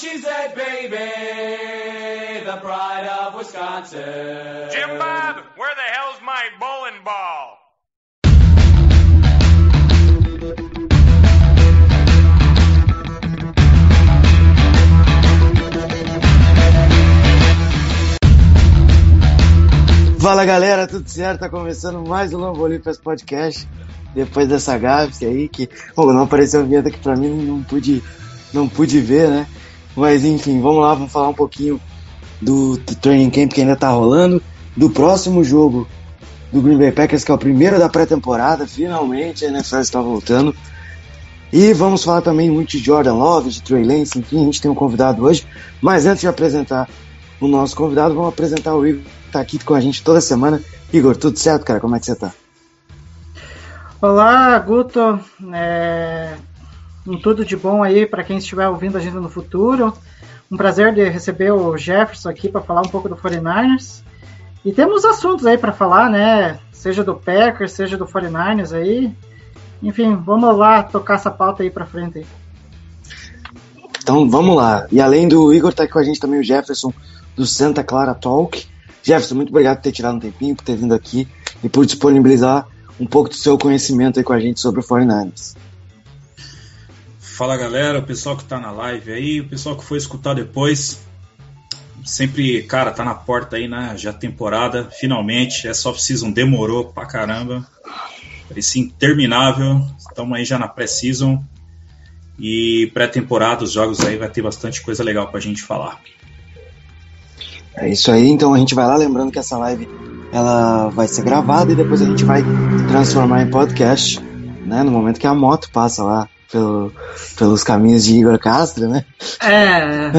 A cheesehead baby, the pride of Wisconsin. Jim Bob, where the hell's my bowling ball? Fala galera, tudo certo? Tá começando mais um Lambolipas Podcast. Depois dessa gafe aí, que pô, não apareceu vinheta aqui pra mim, não pude, não pude ver, né? Mas enfim, vamos lá, vamos falar um pouquinho do, training camp que ainda tá rolando, do próximo jogo do Green Bay Packers, que é o primeiro da pré-temporada, finalmente a NFL está voltando. E vamos falar também muito de Jordan Love, de Trey Lance, enfim, a gente tem um convidado hoje. Mas antes de apresentar o nosso convidado, vamos apresentar o Igor, que tá aqui com a gente toda semana. Igor, tudo certo, cara? Como é que você tá? Olá, Guto. É... Um tudo de bom aí para quem estiver ouvindo a gente no futuro. Um prazer de receber o Jefferson aqui para falar um pouco do 49ers. E temos assuntos aí para falar, né? Seja do Packers, seja do 49ers aí. Enfim, vamos lá tocar essa pauta aí para frente. Então vamos lá. E além do Igor, tá aqui com a gente também o Jefferson do Santa Clara Talk. Jefferson, muito obrigado por ter tirado um tempinho, por ter vindo aqui e por disponibilizar um pouco do seu conhecimento aí com a gente sobre o 49ers. Fala galera, o pessoal que tá na live aí, o pessoal que foi escutar depois. Sempre, cara, tá na porta aí, né? Já temporada, finalmente. Essa off-season demorou pra caramba. Parecia interminável. Estamos aí já na pré-season. E pré-temporada, os jogos aí vai ter bastante coisa legal pra gente falar. É isso aí, então a gente vai lá, lembrando que essa live ela vai ser gravada e depois a gente vai transformar em podcast, né? No momento que a moto passa lá pelo, pelos caminhos de Igor Castro, né? É.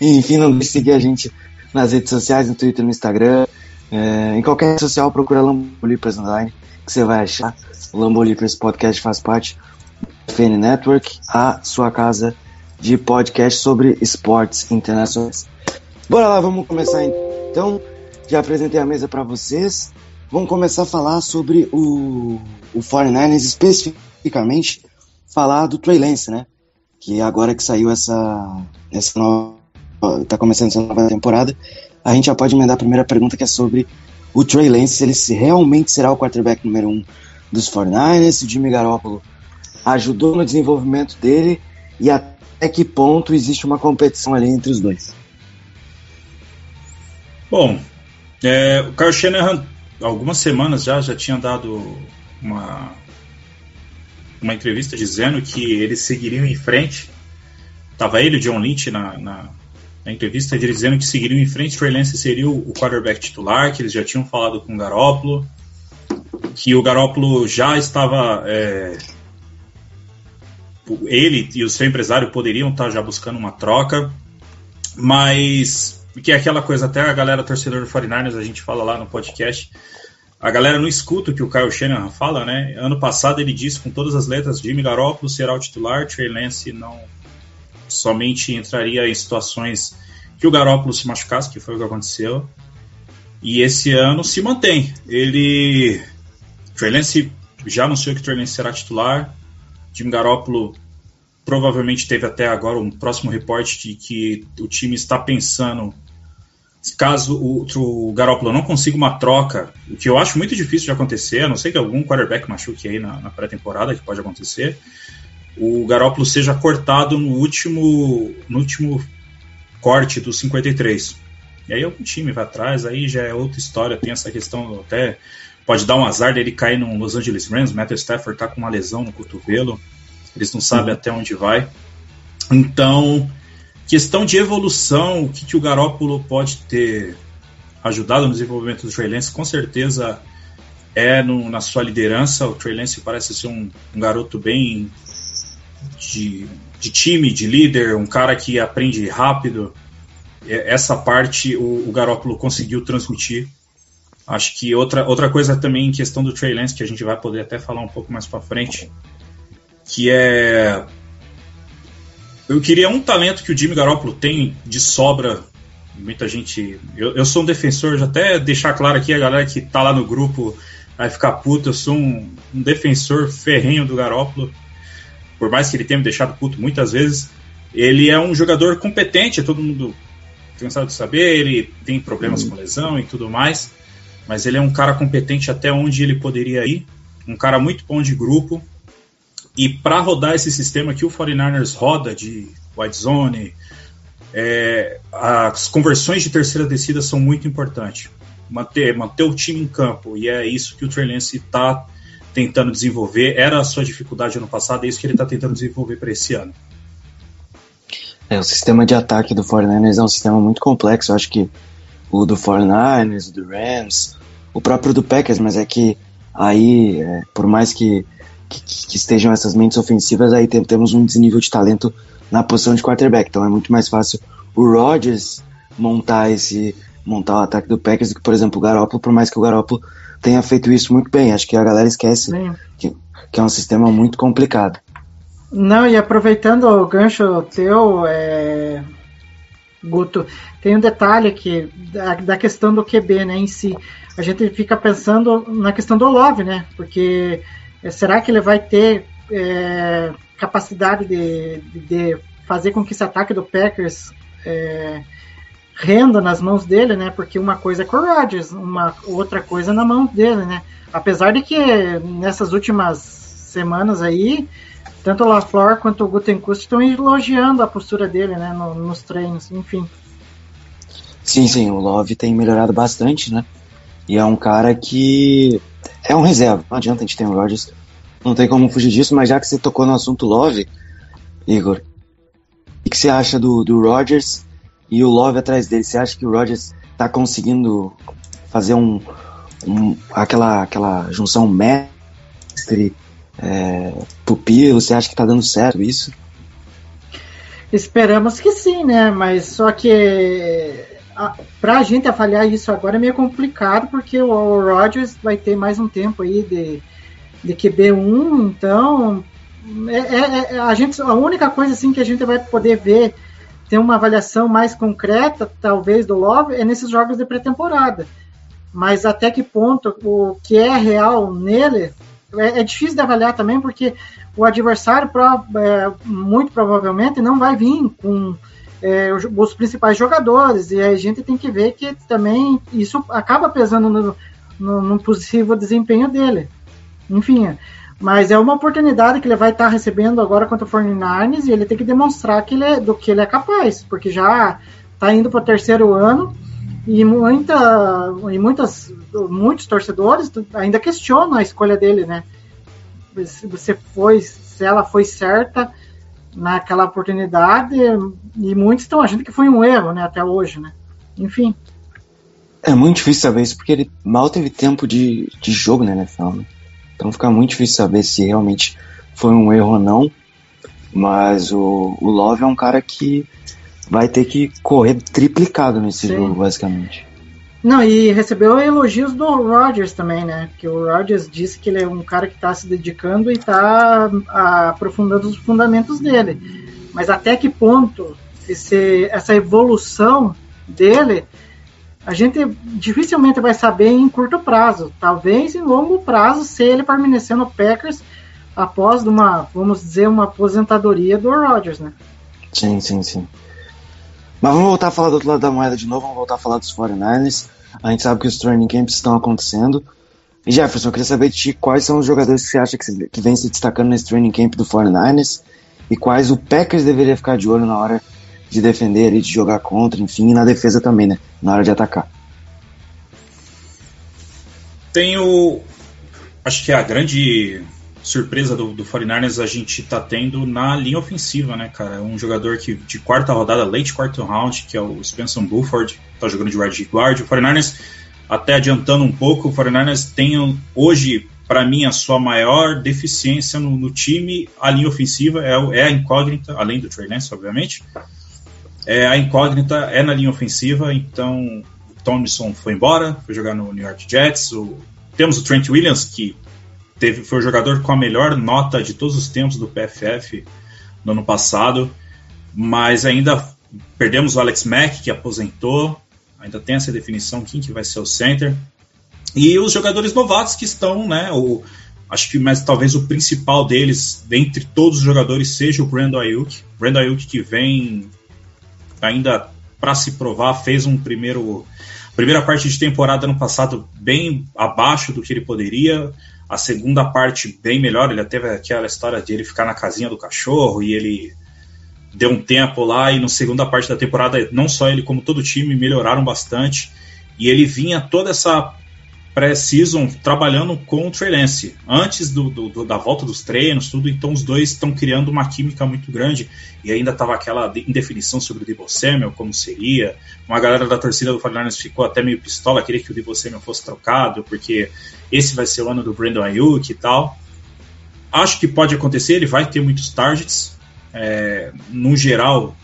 Enfim, não deixe de seguir a gente nas redes sociais, no Twitter, no Instagram. É, em qualquer rede social, procura Lambolipers Online, que você vai achar. O Lambolipers Podcast faz parte do FN Network, a sua casa de podcast sobre esportes internacionais. Bora lá, vamos começar então. Já apresentei a mesa para vocês. Vamos começar a falar sobre o, o 49ers, especificamente falar do Trey Lance, né? Que agora que saiu essa, essa nova. tá começando essa nova temporada, a gente já pode emendar a primeira pergunta que é sobre o Trey Lance, se ele se realmente será o quarterback número um dos 49ers, se o Jimmy Garoppolo ajudou no desenvolvimento dele e até que ponto existe uma competição ali entre os dois. Bom, é, o Kyle Shanahan, algumas semanas já, já tinha dado uma, uma entrevista dizendo que eles seguiriam em frente. Tava ele o John Lynch na, na, na entrevista dizendo que seguiriam em frente. Trey Lance seria o, quarterback titular, que eles já tinham falado com o Garoppolo, que o Garoppolo já estava. É, ele e o seu empresário poderiam estar já buscando uma troca, mas que é aquela coisa, até a galera torcedor do 49ers, a gente fala lá no podcast, a galera não escuta o que o Kyle Shanahan fala, né? Ano passado ele disse com todas as letras, Jimmy Garoppolo será o titular, Trey Lance não somente entraria em situações que o Garoppolo se machucasse, que foi o que aconteceu. E esse ano se mantém. Ele Trey Lance já anunciou que Trey Lance será titular. Jimmy Garoppolo provavelmente teve até agora um próximo reporte de que o time está pensando caso o, o Garoppolo não consiga uma troca, o que eu acho muito difícil de acontecer, a não ser que algum quarterback machuque aí na, na pré-temporada, que pode acontecer, o Garoppolo seja cortado no último, no último corte dos 53. E aí algum time vai atrás, aí já é outra história, tem essa questão até pode dar um azar dele cair no Los Angeles Rams, o Matthew Stafford tá com uma lesão no cotovelo, eles não sabem até onde vai. Então, questão de evolução, o que, que o Garópolo pode ter ajudado no desenvolvimento do Trey Lance, com certeza é no, na sua liderança. O Trey Lance parece ser um, um garoto bem de, de, time, de líder, um cara que aprende rápido. Essa parte o, o Garópolo conseguiu transmitir. Acho que outra, outra coisa também em questão do Trey Lance, que a gente vai poder até falar um pouco mais para frente, que é. Eu queria um talento que o Jimmy Garoppolo tem de sobra. Muita gente. Eu, eu sou um defensor, já até deixar claro aqui a galera que tá lá no grupo vai ficar puto. Eu sou um, um defensor ferrenho do Garoppolo por mais que ele tenha me deixado puto muitas vezes, ele é um jogador competente, todo mundo cansado de saber, ele tem problemas com lesão e tudo mais, mas ele é um cara competente até onde ele poderia ir, um cara muito bom de grupo, e para rodar esse sistema que o 49ers roda de wide zone, é, as conversões de terceira descida são muito importantes. Manter, manter o time em campo, e é isso que o Trey Lance está tentando desenvolver. Era a sua dificuldade ano passado, é isso que ele está tentando desenvolver para esse ano. É, o sistema de ataque do 49ers é um sistema muito complexo. Eu acho que o do 49ers, o do Rams, o próprio do Packers, mas é que aí, é, por mais que, que, que, estejam essas mentes ofensivas, aí tem, temos um desnível de talento na posição de quarterback. Então é muito mais fácil o Rodgers montar esse montar o ataque do Packers do que, por exemplo, o Garoppolo, por mais que o Garoppolo tenha feito isso muito bem. Acho que a galera esquece que, que, é um sistema muito complicado. Não, e aproveitando o gancho teu, é... Guto, tem um detalhe aqui da, da, questão do QB, né, em si. A gente fica pensando na questão do Love, né? Porque será que ele vai ter é, capacidade de, de, fazer com que esse ataque do Packers é, renda nas mãos dele, né? Porque uma coisa é com o Rodgers, uma outra coisa na mão dele, né? Apesar de que nessas últimas semanas aí, tanto o LaFleur quanto o Gutenkust estão elogiando a postura dele, né? No, nos treinos, enfim. Sim, sim, o Love tem melhorado bastante, né? E é um cara que é um reserva. Não adianta a gente ter o Rodgers, não tem como fugir disso, mas já que você tocou no assunto Love, Igor, o que você acha do, do Rodgers e o Love atrás dele. Você acha que o Rodgers está conseguindo fazer um, um, aquela, aquela junção mestre é, pupilo? Você acha que está dando certo isso? Esperamos que sim, né? Mas só que para a gente avaliar isso agora é meio complicado porque o Rodgers vai ter mais um tempo aí de, de QB1, então é, é, é, a gente a única coisa assim que a gente vai poder ver ter uma avaliação mais concreta, talvez, do Love é nesses jogos de pré-temporada. Mas até que ponto o que é real nele é, é difícil de avaliar também, porque o adversário é, muito provavelmente não vai vir com é, os principais jogadores, e a gente tem que ver que também isso acaba pesando no, no, no possível desempenho dele. Enfim, mas é uma oportunidade que ele vai estar tá recebendo agora contra o 49ers e ele tem que demonstrar que ele é, do que ele é capaz, porque já está indo para o terceiro ano e, muita, e muitas, muitos torcedores ainda questionam a escolha dele, né? Se foi, se ela foi certa naquela oportunidade e muitos estão achando que foi um erro, né? Até hoje, né? Enfim. É muito difícil saber isso porque ele mal teve tempo de, de jogo né, NFL, né? Então fica muito difícil saber se realmente foi um erro ou não. Mas o, o Love é um cara que vai ter que correr triplicado nesse Sim. jogo, basicamente. Não, e recebeu elogios do Rodgers também, né? Que o Rodgers disse que ele é um cara que está se dedicando e está aprofundando os fundamentos dele. Mas até que ponto esse, essa evolução dele a gente dificilmente vai saber em curto prazo. Talvez em longo prazo, se ele permanecer no Packers após uma, vamos dizer, uma aposentadoria do Rodgers, né? Sim, sim, sim. Mas vamos voltar a falar do outro lado da moeda de novo, vamos voltar a falar dos 49ers. A gente sabe que os training camps estão acontecendo. E Jefferson, eu queria saber de ti quais são os jogadores que você acha que, que vem se destacando nesse training camp do 49ers e quais o Packers deveria ficar de olho na hora de defender e de jogar contra, enfim, e na defesa também, né? Na hora de atacar. Tem o. Acho que a grande surpresa do, do 49ers a gente tá tendo na linha ofensiva, né, cara? Um jogador que de quarta rodada, late quarto round, que é o Spencer Buford, tá jogando de right guard. O 49ers até adiantando um pouco, o 49ers tem hoje, para mim, a sua maior deficiência no, no time, a linha ofensiva é, é a incógnita, além do Trey Lance, obviamente. É, a incógnita é na linha ofensiva, então o Thompson foi embora, foi jogar no New York Jets. O- temos o Trent Williams, que teve, foi o jogador com a melhor nota de todos os tempos do PFF no ano passado, mas ainda perdemos o Alex Mack, que aposentou, ainda tem essa definição quem que vai ser o center. E os jogadores novatos que estão, né, o, acho que mas talvez o principal deles, dentre todos os jogadores, seja o Brandon Ayuk. Brandon Ayuk que vem ainda para se provar, fez um primeiro primeira parte de temporada ano passado bem abaixo do que ele poderia, a segunda parte bem melhor, ele teve aquela história de ele ficar na casinha do cachorro e ele deu um tempo lá e na segunda parte da temporada não só ele como todo o time melhoraram bastante. E ele vinha toda essa pré-season trabalhando com o Trey Lance antes do, do- da volta dos treinos, tudo. Então os dois estão criando uma química muito grande e ainda estava aquela de- indefinição sobre o Debo Samuel, como seria. Uma galera da torcida do 49ers ficou até meio pistola, queria que o Debo Samuel fosse trocado, porque esse vai ser o ano do Brandon Ayuk e tal. Acho que pode acontecer, ele vai ter muitos targets. É, no geral,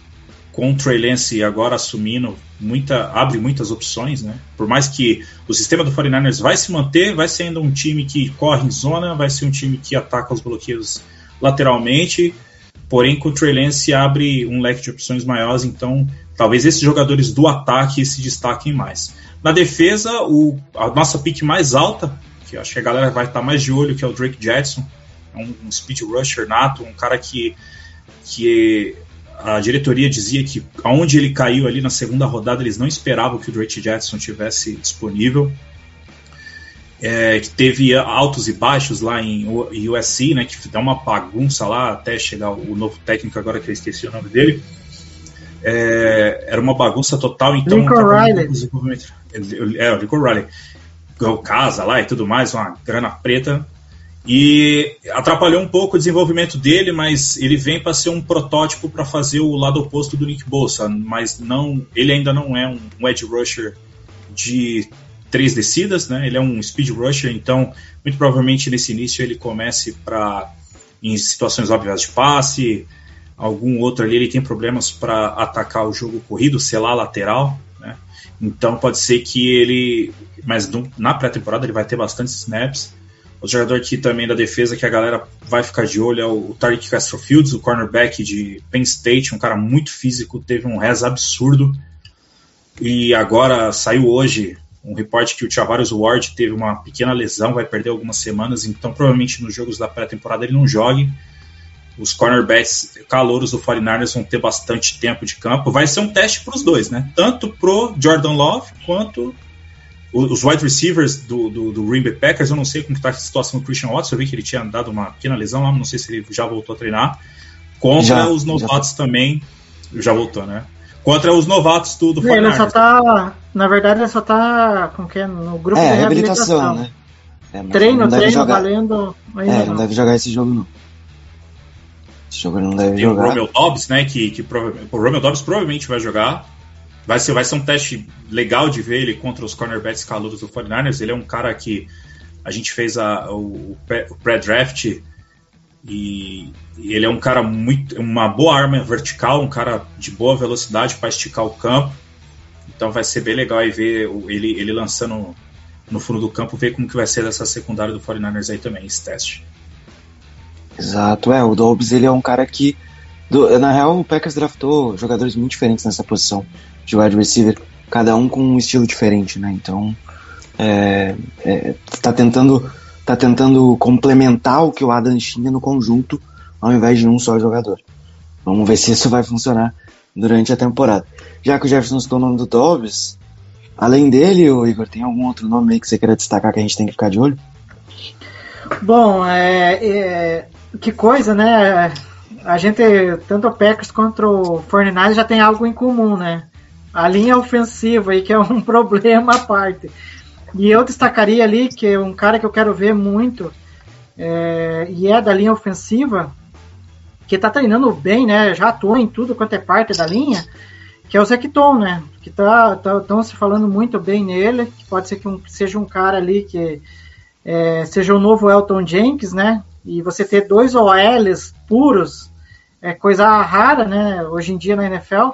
com o Trey Lance agora assumindo, muita, abre muitas opções, né? Por mais que o sistema do 49ers vai se manter, vai ser ainda um time que corre em zona, vai ser um time que ataca os bloqueios lateralmente, porém com o Trey Lance abre um leque de opções maiores, então talvez esses jogadores do ataque se destaquem mais. Na defesa, o, a nossa pick mais alta, que acho que a galera vai estar mais de olho, que é o Drake Jackson, um, um speed rusher nato, um cara que, que a diretoria dizia que aonde ele caiu ali na segunda rodada, eles não esperavam que o Drake Jackson tivesse disponível. É, que teve altos e baixos lá em USC, né, que dá uma bagunça lá até chegar o novo técnico agora que eu esqueci o nome dele. É, era uma bagunça total, então Lincoln Riley. É, o Lincoln Riley ganhou casa lá e tudo mais, uma grana preta. E atrapalhou um pouco o desenvolvimento dele, mas ele vem para ser um protótipo para fazer o lado oposto do Nick Bosa, mas não, ele ainda não é um, edge rusher de três descidas, né? Ele é um speed rusher, então muito provavelmente nesse início ele comece para em situações óbvias de passe, algum outro ali ele tem problemas para atacar o jogo corrido, selar a lateral, né? Então pode ser que ele, mas na pré-temporada ele vai ter bastante snaps. O jogador aqui também da defesa que a galera vai ficar de olho é o Tariq Castro Fields, o cornerback de Penn State, um cara muito físico, teve um res absurdo. E agora saiu hoje um reporte que o Tavares Ward teve uma pequena lesão, vai perder algumas semanas, então provavelmente nos jogos da pré-temporada ele não jogue. Os cornerbacks calouros do 49ers vão ter bastante tempo de campo. Vai ser um teste para os dois, né? Tanto pro Jordan Love quanto os wide receivers do, do, do Green Bay Packers. Eu não sei como está a situação do Christian Watson. Eu vi que ele tinha dado uma pequena lesão lá, mas não sei se ele já voltou a treinar. Contra Já, os já novatos também. Já voltou, né? Contra os novatos do, do Ele só 49ers. tá. Na verdade, ele só tá com que no grupo É, de reabilitação, reabilitação. né? É, Treino, treino, jogar. valendo. Ainda É, não. não deve jogar esse jogo, não. Esse jogo ele não deve Tem o jogar. Romeo Dobbs, né? Que, que prova- o Romeo Dobbs provavelmente vai jogar. Vai ser, vai ser um teste legal de ver ele contra os cornerbacks calouros do 49ers. Ele é um cara que a gente fez a, o, o pré- o pré-draft e, e ele é um cara muito. uma boa arma vertical, um cara de boa velocidade para esticar o campo. Então vai ser bem legal aí ver ele, ele lançando no fundo do campo, ver como que vai ser dessa secundária do 49ers aí também, esse teste. Exato, é. O Dobbs ele é um cara que. Do- na real, o Packers draftou jogadores muito diferentes nessa posição de wide receiver, cada um com um estilo diferente, né? Então, é, é, tá tentando tá tentando complementar o que o Adam tinha no conjunto, ao invés de um só jogador. Vamos ver se isso vai funcionar durante a temporada. Já que o Jefferson citou o nome do Dobbs, além dele, o Igor, tem algum outro nome aí que você queira destacar que a gente tem que ficar de olho? Bom, é, é, que coisa, né? A gente, tanto o Packers quanto o 49 já tem algo em comum, né? A linha ofensiva aí, que é um problema à parte. E eu destacaria ali que um cara que eu quero ver muito, é, e é da linha ofensiva, que tá treinando bem, né? Já atuou em tudo quanto é parte da linha, que é o Zecton, né? Que tá, tá, tão se falando muito bem nele, que pode ser que um, seja um cara ali que é, seja o novo Elton Jenkins, né? E você ter dois OLs puros é coisa rara, né? Hoje em dia na NFL.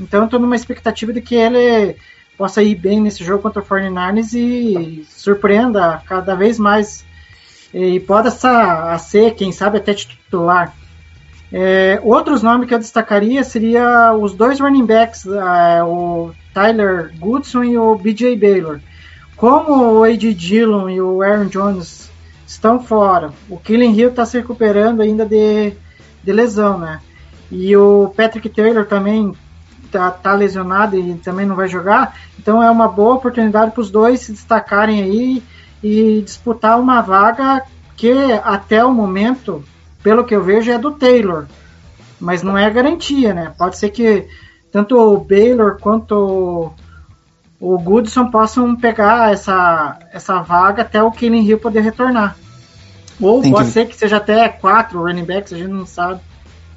Então eu tô numa expectativa de que ele possa ir bem nesse jogo contra o 49ers e surpreenda cada vez mais. E pode ser, quem sabe, até titular. É, outros nomes que eu destacaria seria os dois running backs, uh, o Tyler Goodson e o BJ Baylor. Como o A.J. Dillon e o Aaron Jones estão fora, o Killing Hill está se recuperando ainda de, de lesão, né? E o Patrick Taylor também tá, tá, lesionado e também não vai jogar. Então é uma boa oportunidade para os dois se destacarem aí e disputar uma vaga que até o momento pelo que eu vejo, é do Taylor. Mas não é garantia, né? Pode ser que tanto o Baylor quanto o Goodson possam pegar essa, essa vaga até o Killing Hill poder retornar. Ou tem pode que... ser que seja até quatro running backs, a gente não sabe.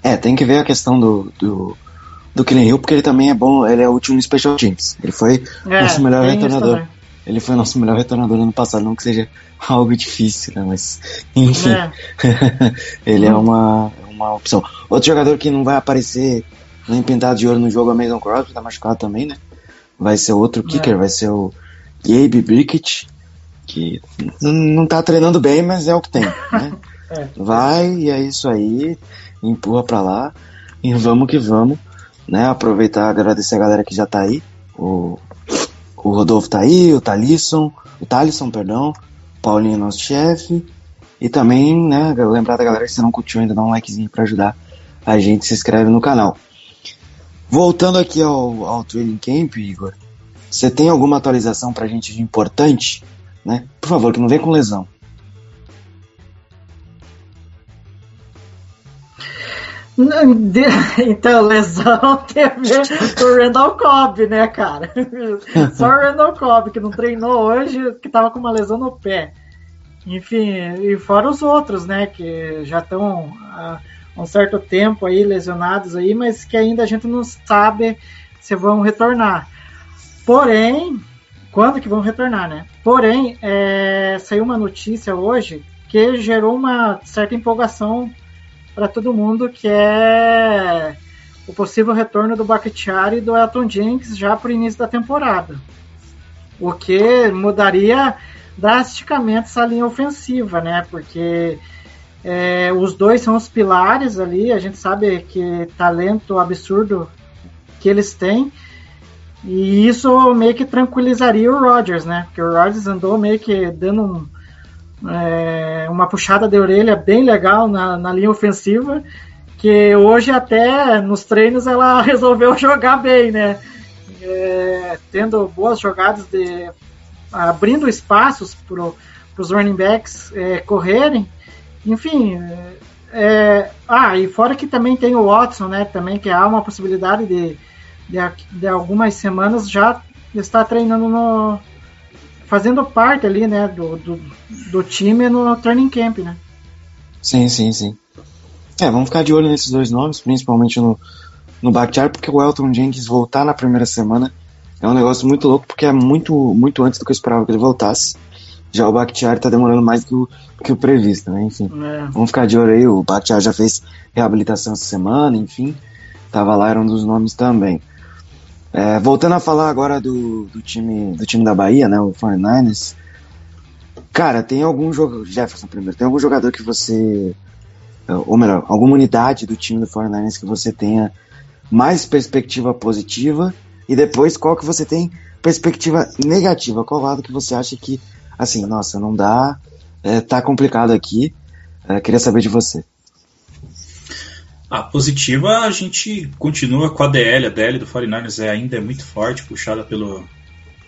É, tem que ver a questão do, do, do Killing Hill, porque ele também é bom, ele é útil no Special Teams. Ele foi é, nosso melhor retornador. Ele foi nosso melhor retornador no ano passado, não que seja algo difícil, né? Mas, enfim, é. ele é uma, uma opção. Outro jogador que não vai aparecer nem pintado de ouro no jogo é o Mason Crosby, tá machucado também, né? Vai ser outro kicker, é. vai ser o Gabe Brickett, que não tá treinando bem, mas é o que tem, né? é. Vai e é isso aí, empurra pra lá e vamos que vamos, né? Aproveitar agradecer a galera que já tá aí, o, o Rodolfo tá aí, o Talisson, o Talisson, perdão, Paulinho, nosso chefe. E também, né, lembrar da galera que se não curtiu ainda, dá um likezinho para ajudar a gente, se inscreve no canal. Voltando aqui ao, ao Training Camp, Igor, você tem alguma atualização pra gente de importante? Né? Por favor, que não vem com lesão. Então, lesão teve o Randall Cobb, né, cara? Só o Randall Cobb, que não treinou hoje, que tava com uma lesão no pé. Enfim, e fora os outros, né, que já estão há um certo tempo aí lesionados aí, mas que ainda a gente não sabe se vão retornar. Porém, quando que vão retornar, né? Porém, é, saiu uma notícia hoje que gerou uma certa empolgação para todo mundo, que é o possível retorno do Bakhtiari e do Elton Jenks já para o início da temporada. O que mudaria drasticamente essa linha ofensiva, né? Porque é, os dois são os pilares ali, a gente sabe que talento absurdo que eles têm. E isso meio que tranquilizaria o Rodgers, né? Porque o Rodgers andou meio que dando um, é, uma puxada de orelha bem legal na, na linha ofensiva, que hoje até nos treinos ela resolveu jogar bem, né? É, tendo boas jogadas de abrindo espaços para os running backs é, correrem, enfim. É, ah, e fora que também tem o Watson, né? Também que há uma possibilidade de, de, de algumas semanas já estar treinando no, fazendo parte ali, né, do, do, do time no training camp, né? Sim, sim, sim. É, vamos ficar de olho nesses dois nomes, principalmente no, no Bakhtiari, porque o Elton Jenkins voltar na primeira semana é um negócio muito louco, porque é muito, muito antes do que eu esperava que ele voltasse. Já o Bakhtiari tá demorando mais do que o, que o previsto, né? Enfim, é. vamos ficar de olho aí. O Bakhtiari já fez reabilitação essa semana, enfim. Tava lá, era um dos nomes também. É, voltando a falar agora do, do, time, do time da Bahia, né, o 49ers. Cara, tem algum jogador. Jefferson primeiro, tem algum jogador que você. Ou melhor, alguma unidade do time do 49ers que você tenha mais perspectiva positiva e depois qual que você tem perspectiva negativa? Qual lado que você acha que, assim, nossa, não dá, é, tá complicado aqui. É, queria saber de você. A positiva, a gente continua com a DL. A DL do 49ers é, ainda é muito forte, puxada pelo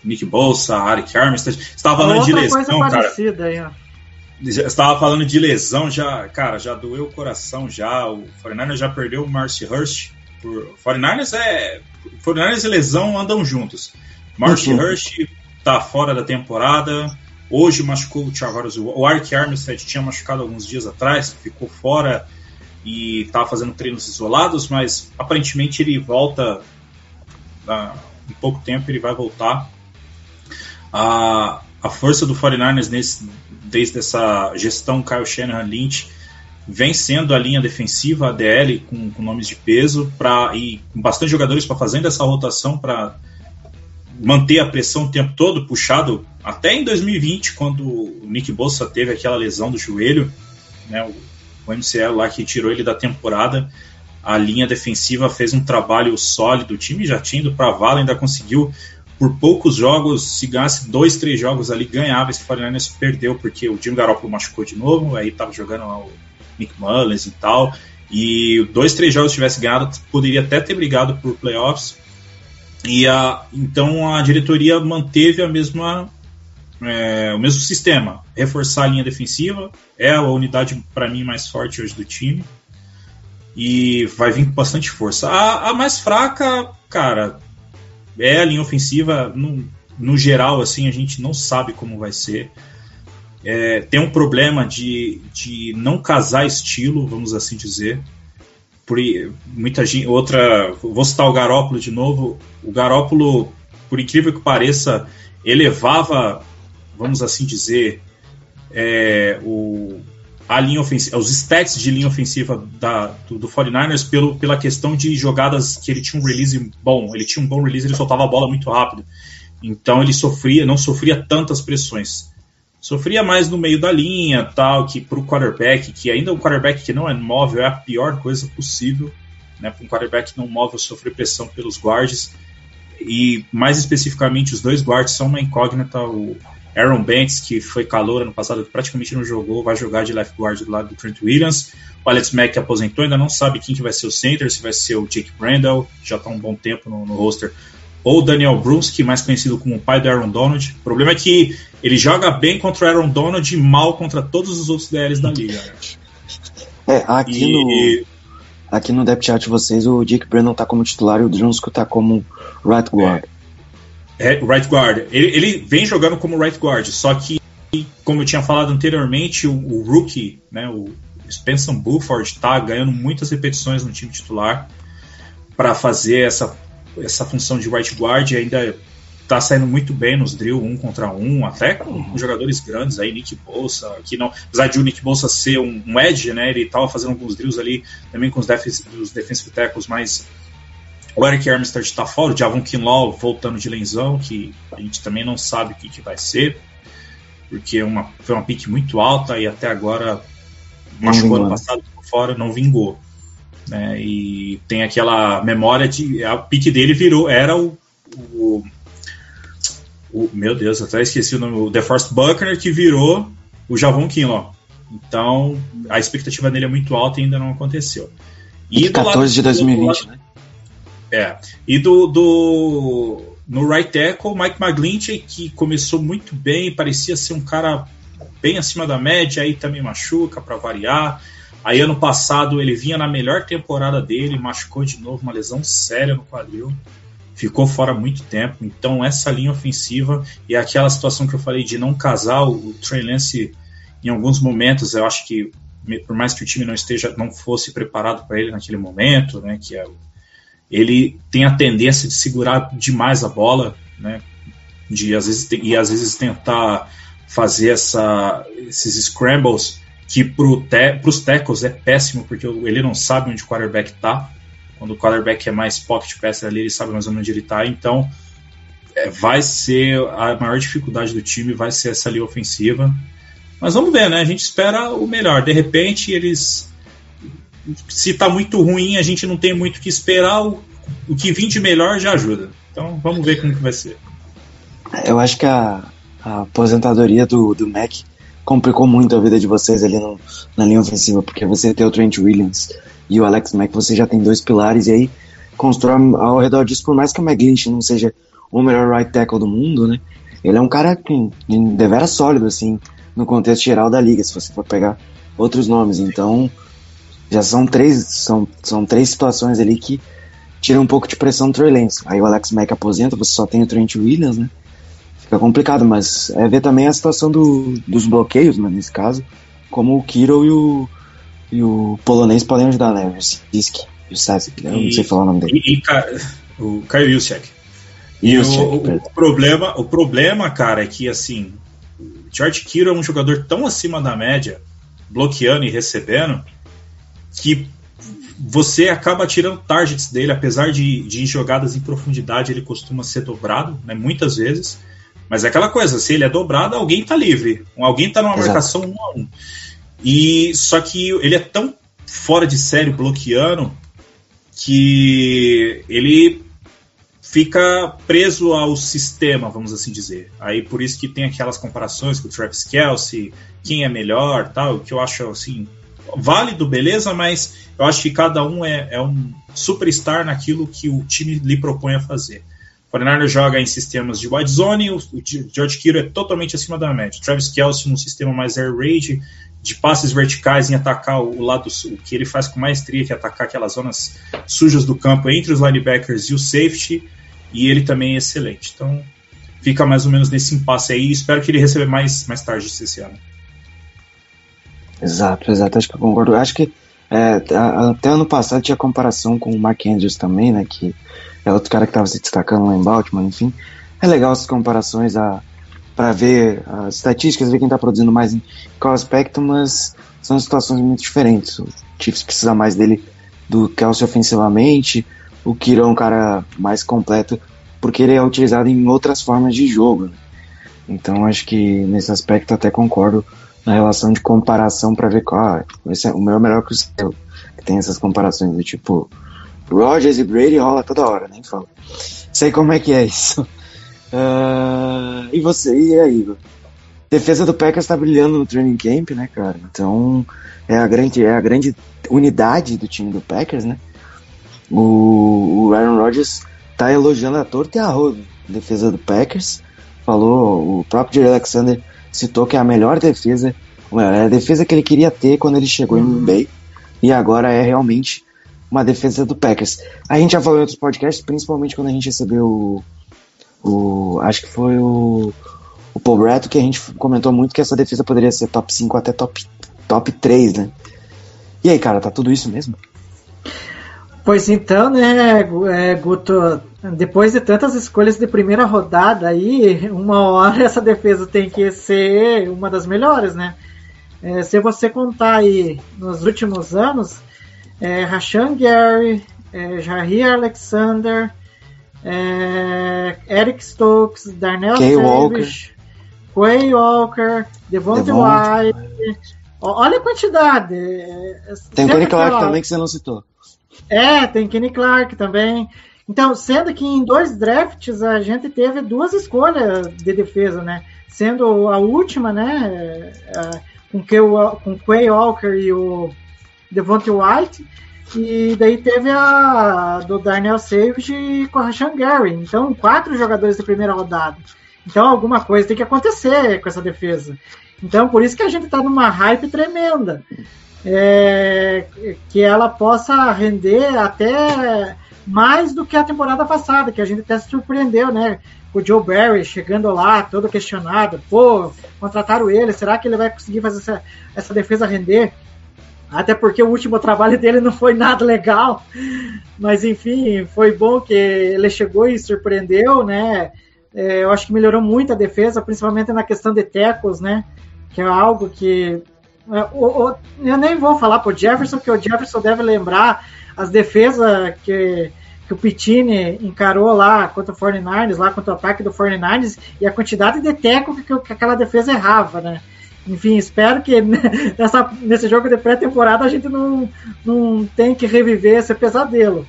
Nick Bolsa, Arik Armstead. Você estava falando Outra de lesão, cara. Aí, ó. Estava falando de lesão, já, cara, já doeu o coração já. O 49ers já perdeu o Marcy Hurst. Por... 49ers é. 49ers e lesão andam juntos. Marcy uhum. Hurst tá fora da temporada. Hoje machucou o Thiago O Arik Armstead tinha machucado alguns dias atrás, ficou fora e estava fazendo treinos isolados, mas aparentemente ele volta da- em pouco tempo ele vai voltar. A, a força do 49ers nesse, desde essa gestão Kyle Shanahan Lynch vem sendo a linha defensiva, a DL, com, com nomes de peso, pra, e com bastante jogadores para fazendo essa rotação para manter a pressão o tempo todo, puxado até em 2020, quando o Nick Bossa teve aquela lesão do joelho, né, o MCL lá que tirou ele da temporada, a linha defensiva fez um trabalho sólido, o time já tinha ido para a vala, ainda conseguiu por poucos jogos, se ganhasse dois, três jogos ali, ganhava, esse 49ers perdeu, porque o Jimmy Garoppolo machucou de novo, aí tava jogando o Nick Mullins e tal, e dois, três jogos tivesse ganhado, poderia até ter brigado por playoffs, e a, então a diretoria manteve a mesma é, o mesmo sistema, reforçar a linha defensiva, é a unidade para mim mais forte hoje do time e vai vir com bastante força. A, a mais fraca, cara, é a linha ofensiva. No, no geral, assim, a gente não sabe como vai ser. É, tem um problema de, de não casar estilo, vamos assim dizer. Por, muita gente, outra, vou citar o Garópolo de novo. O Garópolo, por incrível que pareça, elevava, vamos assim dizer, é, o, a linha ofensiva, os stats de linha ofensiva da, do, do 49ers pelo, pela questão de jogadas que ele tinha um release bom. Ele tinha um bom release, ele soltava a bola muito rápido. Então ele sofria, não sofria tantas pressões. Sofria mais no meio da linha, tal, que para o quarterback, que ainda um quarterback que não é móvel é a pior coisa possível. Né, para um quarterback não móvel sofrer pressão pelos guards. E mais especificamente, os dois guards são uma incógnita. O Aaron Banks, que foi calor ano passado, que praticamente não jogou, vai jogar de left guard do lado do Trent Williams. O Alex Mack que aposentou, ainda não sabe quem que vai ser o center, se vai ser o Jake Brandel, já está um bom tempo no, no roster, ou Daniel Brunski, mais conhecido como o pai do Aaron Donald. O problema é que ele joga bem contra o Aaron Donald e mal contra todos os outros DLs da liga. né? É, aqui E- no. Aqui no depth chart de vocês, o Dick Brennan tá como titular e o Drunsko tá como right guard. É, right guard. Ele, ele vem jogando como right guard, só que, como eu tinha falado anteriormente, o, o rookie, né, o Spencer Buford, está ganhando muitas repetições no time titular para fazer essa, essa função de right guard e ainda está saindo muito bem nos drill um contra um, até com jogadores grandes aí, Nick Bolsa, que não, apesar de o Nick Bolsa ser um, um edge, né, ele estava fazendo alguns drills ali também com os, def, os defensive tackles mais o Eric Armstead está fora, o Javon Kinlaw voltando de lenzão, que a gente também não sabe o que, que vai ser, porque é uma, foi uma pique muito alta e até agora machucou ano né? passado fora, não vingou. Né? E tem aquela memória de. A pique dele virou, era o. o, o- meu Deus, até esqueci o nome, o DeForest Buckner, que virou o Javon Kinlaw. Então a expectativa dele é muito alta e ainda não aconteceu. E do lado- 14 de do outro 2020, lado- né? É. E do, do no right tackle, Mike McGlinchey, que começou muito bem, parecia ser um cara bem acima da média, aí também machuca para variar. Aí ano passado ele vinha na melhor temporada dele, machucou de novo, uma lesão séria no quadril. Ficou fora muito tempo. Então essa linha ofensiva e aquela situação que eu falei de não casar o, Trey Lance em alguns momentos, eu acho que por mais que o time não esteja não fosse preparado para ele naquele momento, né, que é ele tem a tendência de segurar demais a bola, né? De às vezes e às vezes tentar fazer essa, esses scrambles que para os tackles é péssimo porque ele não sabe onde o quarterback está. Quando o quarterback é mais pocket passer ali, ele sabe mais ou menos onde ele está. Então é, vai ser a maior dificuldade do time, vai ser essa linha ofensiva. Mas vamos ver, né? A gente espera o melhor. De repente eles se tá muito ruim, a gente não tem muito o que esperar, o, o que vir de melhor já ajuda. Então vamos ver como que vai ser. Eu acho que a, a aposentadoria do, do Mac complicou muito a vida de vocês ali no- na linha ofensiva, porque você tem o Trent Williams e o Alex Mack, você já tem dois pilares, e aí constrói ao redor disso, por mais que o McGlinch não seja o melhor right tackle do mundo, né? Ele é um cara que, deveras sólido, assim, no contexto geral da liga, se você for pegar outros nomes. Então, já são três, são, são três situações ali que tiram um pouco de pressão do Trey Lance. Aí o Alex Mack aposenta, você só tem o Trent Williams, né? Fica complicado, mas é ver também a situação do, dos bloqueios, né, nesse caso, como o Kiro e o, e o polonês podem ajudar, né? O Sisk e o Sasek, eu não sei falar o nome dele. E, e, cara, O Kyle Juszczyk. E o, o problema, o problema, cara, é que assim, o George Kittle é um jogador tão acima da média, bloqueando e recebendo, que você acaba tirando targets dele, apesar de, de em jogadas em profundidade ele costuma ser dobrado, né, muitas vezes. Mas é aquela coisa, se ele é dobrado, alguém tá livre. Alguém tá numa Exato. marcação um a um. E só que ele é tão fora de série bloqueando que ele fica preso ao sistema, vamos assim dizer. Aí por isso que tem aquelas comparações com o Travis Kelsey, quem é melhor, tal, que eu acho assim válido, beleza, mas eu acho que cada um é, é um superstar naquilo que o time lhe propõe a fazer. O 49ers joga em sistemas de wide zone, o, o George Kittle é totalmente acima da média. O Travis Kelsey num sistema mais air raid, de passes verticais em atacar o lado sul, que ele faz com maestria, que é atacar aquelas zonas sujas do campo entre os linebackers e o safety, e ele também é excelente. Então fica mais ou menos nesse impasse aí, espero que ele receba mais, mais tarde esse ano. Exato, exato, acho que eu concordo. Acho que é, até ano passado tinha comparação com o Mark Andrews também, né? Que é outro cara que estava se destacando lá em Baltimore, enfim. É legal essas comparações para ver as estatísticas, ver quem está produzindo mais em qual aspecto, mas são situações muito diferentes. O Chiefs precisa mais dele do Kelsey ofensivamente, o Kiro é um cara mais completo, porque ele é utilizado em outras formas de jogo. né? Então acho que nesse aspecto até concordo na relação de comparação para ver qual ah, esse é o meu é melhor que o seu. Que tem essas comparações do tipo Rogers e Brady rola toda hora, nem falo. Sei como é que é isso. Ah, e você, e aí? Igor? Defesa do Packers tá brilhando no training camp, né, cara? Então é a grande, é a grande unidade do time do Packers, né? O, o Aaron Rodgers tá elogiando a torta e a roda defesa do Packers. Falou, o próprio Jerry Alexander citou que é a melhor defesa, é a defesa que ele queria ter quando ele chegou em Green Bay, e agora é realmente uma defesa do Packers. A gente já falou em outros podcasts, principalmente quando a gente recebeu o, o acho que foi o, o Paul Bretto, que a gente comentou muito que essa defesa poderia ser top 5 até top, top 3, né? E aí, cara, tá tudo isso mesmo? Pois então, né, é, Guto, depois de tantas escolhas de primeira rodada aí, uma hora essa defesa tem que ser uma das melhores, né? É, se você contar aí nos últimos anos, é, Rashan Gary, é, Jair Alexander, é, Eric Stokes, Darnell Kay Savage, Quay Walker, Devontae Devontae. White, olha a quantidade. é, Tem o Kenny Clark também que você não citou. É, tem Kenny Clark também. Então, sendo que em dois drafts a gente teve duas escolhas de defesa, né? Sendo a última, né? é, Com Wa- com Quay Walker e o Devontae White. E daí teve a do Darnell Savage com a Rashan Gary. Então, quatro jogadores de primeira rodada. Então, alguma coisa tem que acontecer com essa defesa. Então, por isso que a gente tá numa hype tremenda é, que ela possa render até mais do que a temporada passada, que a gente até se surpreendeu, né? O Joe Barry chegando lá, todo questionado, pô, contrataram ele, será que ele vai conseguir fazer essa, essa defesa render? Até porque o último trabalho dele não foi nada legal, mas enfim, foi bom que ele chegou e surpreendeu, né? É, eu acho que melhorou muito a defesa, principalmente na questão de tecos, né? Que é algo que é, o- o- eu nem vou falar pro Jefferson, que o Jefferson deve lembrar as defesas que, que o Pittini encarou lá contra o 49ers, lá contra o ataque do 49ers, e a quantidade de teco que, que aquela defesa errava, né? Enfim, espero que nessa, nesse jogo de pré-temporada a gente não, não tem que reviver esse pesadelo.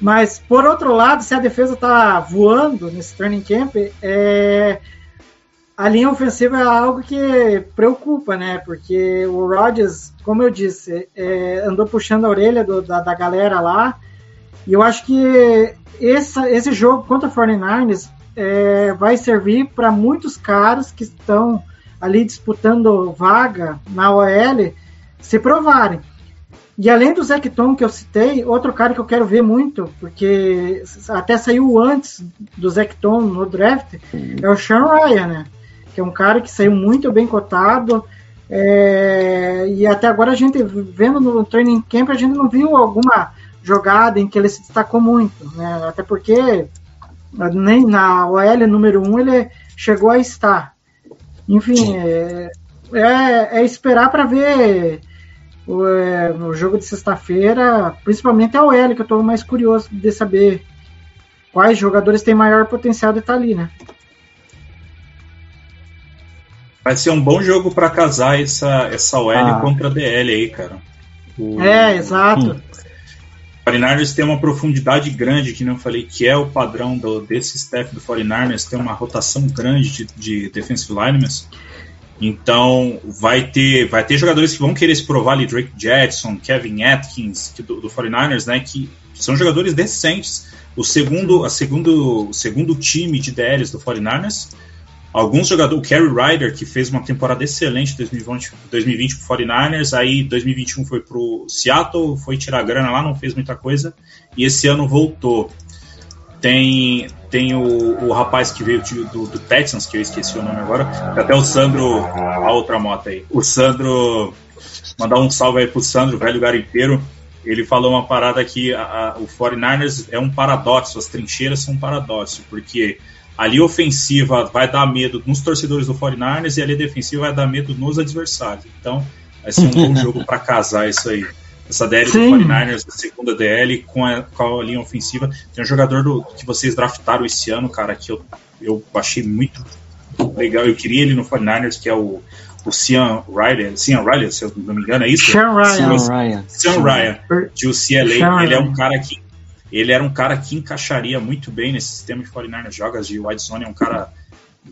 Mas, por outro lado, se a defesa está voando nesse training camp, é, a linha ofensiva é algo que preocupa, né? Porque o Rodgers, como eu disse, é, andou puxando a orelha do- da, da galera lá. E eu acho que essa, esse jogo contra o 49ers é, vai servir para muitos caras que estão ali disputando vaga na OL se provarem. E além do Zecton que eu citei, outro cara que eu quero ver muito, porque até saiu antes do Zecton no draft, é o Sean Ryan, né? Que é um cara que saiu muito bem cotado, É, e até agora a gente vendo no training camp a gente não viu alguma jogada em que ele se destacou muito, né? Até porque nem na OL número 1 um ele chegou a estar. Enfim, é, é, é esperar para ver o, é, no jogo de sexta-feira, principalmente a OL, que eu estou mais curioso de saber quais jogadores têm maior potencial de estar ali, né? Vai ser um bom jogo para casar essa, essa OL Ah. contra a DL aí, cara. O- É, exato. O 49ers tem uma profundidade grande, que não eu falei, que é o padrão do, desse staff do 49ers, tem uma rotação grande de, de defensive linemen. Então, vai ter, vai ter jogadores que vão querer se provar ali, Drake Jackson, Kevin Atkins, que do, do 49ers, né, que são jogadores decentes. O segundo, a segundo, o segundo time de DLs do 49ers, alguns jogadores, o Kerry Ryder, que fez uma temporada excelente em 2020, 2020 pro 49ers, aí 2021 foi pro Seattle, foi tirar grana lá, não fez muita coisa, e esse ano voltou. Tem, tem o, o rapaz que veio do, do Texans, que eu esqueci o nome agora, até o Sandro, a outra moto aí, o Sandro, mandar um salve aí pro Sandro, velho garimpeiro, ele falou uma parada que a, a- o 49ers é um paradoxo, as trincheiras são um paradoxo, porque a linha ofensiva vai dar medo nos torcedores do 49ers e a linha defensiva vai dar medo nos adversários. Então, vai ser um bom jogo para casar isso aí. Essa DL Sim. do 49ers, a segunda DL com a, com a linha ofensiva. Tem um jogador do, que vocês draftaram esse ano, cara, que eu, eu achei muito legal. Eu queria ele no 49ers, que é o, o Cian Riley. Cian Riley, se eu não me engano, é isso? Sean Ryan. Sean Ryan. Sean Ryan de UCLA, Sean ele é um Ryan. cara que ele era um cara que encaixaria muito bem nesse sistema de 49ers jogas de wide zone, é um cara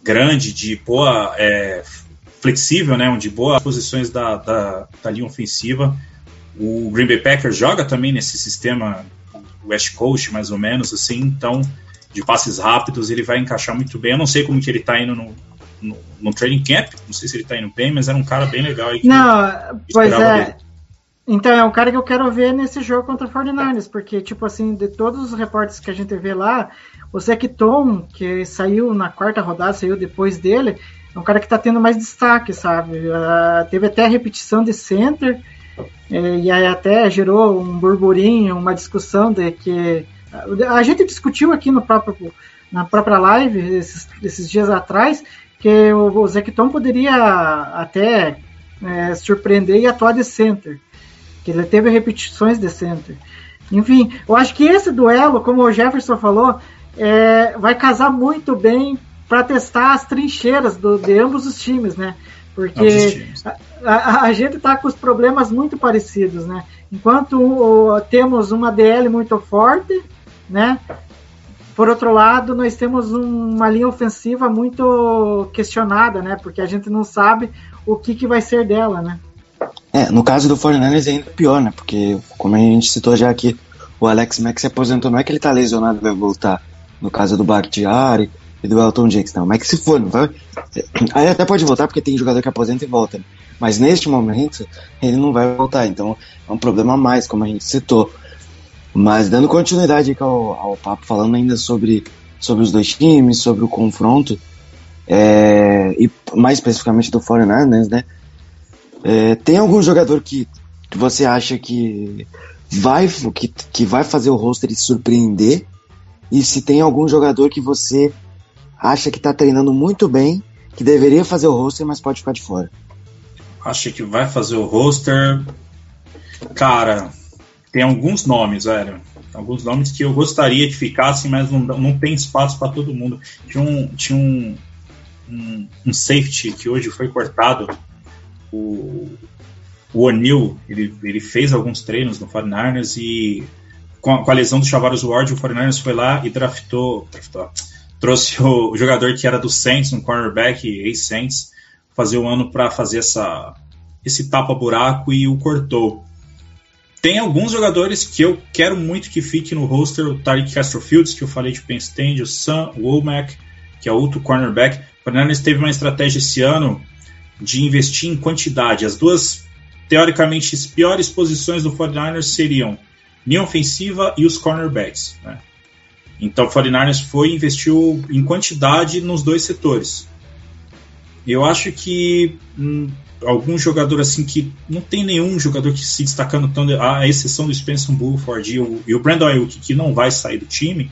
grande, de boa é, flexível, né, de boas posições da, da, da linha ofensiva. O Green Bay Packers joga também nesse sistema West Coast, mais ou menos, assim, então de passes rápidos ele vai encaixar muito bem. Eu não sei como que ele tá indo no, no, no training camp, não sei se ele tá indo bem, mas era um cara bem legal. aí que Não, pois é. dele. Então é um cara que eu quero ver nesse jogo contra o 49ers, porque, tipo assim, de todos os reportes que a gente vê lá, o Tom, que saiu na quarta rodada, saiu depois dele, é um cara que tá tendo mais destaque, sabe? Ah, teve até repetição de center, eh, e aí até gerou um burburinho, uma discussão de que. A gente discutiu aqui no próprio, na própria live, esses, esses dias atrás, que o, o Zecton poderia até eh, surpreender e atuar de center que ele teve repetições de center. Enfim, eu acho que esse duelo, como o Jefferson falou, é, vai casar muito bem para testar as trincheiras do- de ambos os times, né? Porque a, a- a gente está com os problemas muito parecidos, né? Enquanto o- temos uma DL muito forte, né? Por outro lado, nós temos um- uma linha ofensiva muito questionada, né? Porque a gente não sabe o que, que vai ser dela, né? É, no caso do 49ers é ainda pior, né? Porque, como a gente citou já aqui, o Alex Mack se aposentou, não é que ele tá lesionado vai voltar. No caso do Bakhtiari e do Elton Jenkins, não. Mas que se for, não vai. Aí até pode voltar, porque tem jogador que aposenta e volta. né? Mas neste momento, ele não vai voltar. Então é um problema a mais, como a gente citou. Mas dando continuidade ao, ao papo, falando ainda sobre, sobre os dois times, sobre o confronto, é, e mais especificamente do 49ers, né? É, tem algum jogador que você acha que vai, que, que vai fazer o roster e surpreender? E se tem algum jogador que você acha que tá treinando muito bem, que deveria fazer o roster, mas pode ficar de fora? acha que vai fazer o roster. Cara, tem alguns nomes, velho. Alguns nomes que eu gostaria que ficassem, mas não, não tem espaço para todo mundo. Tinha um, tinha um, um, um safety que hoje foi cortado. O, o O'Neal, ele, ele fez alguns treinos no 49ers e com a, com a lesão do Chavaros Ward, o 49ers foi lá e draftou, draftou trouxe o, o jogador que era do Saints, um cornerback, ex-Saints, fazer o ano para fazer essa, esse tapa-buraco e o cortou. Tem alguns jogadores que eu quero muito que fique no roster, o Tariq Castrofields, que eu falei de Penn State, o Sam Womack, que é outro cornerback. O Fernandes teve uma estratégia esse ano de investir em quantidade. As duas, teoricamente, as piores posições do 49ers seriam linha ofensiva e os cornerbacks. Né? Então o 49ers foi e investiu em quantidade nos dois setores. Eu acho que hum, algum jogador assim que não tem nenhum jogador que se destacando tanto, à exceção do Spencer Bullford e o, e o Brandon Ayuk, que não vai sair do time,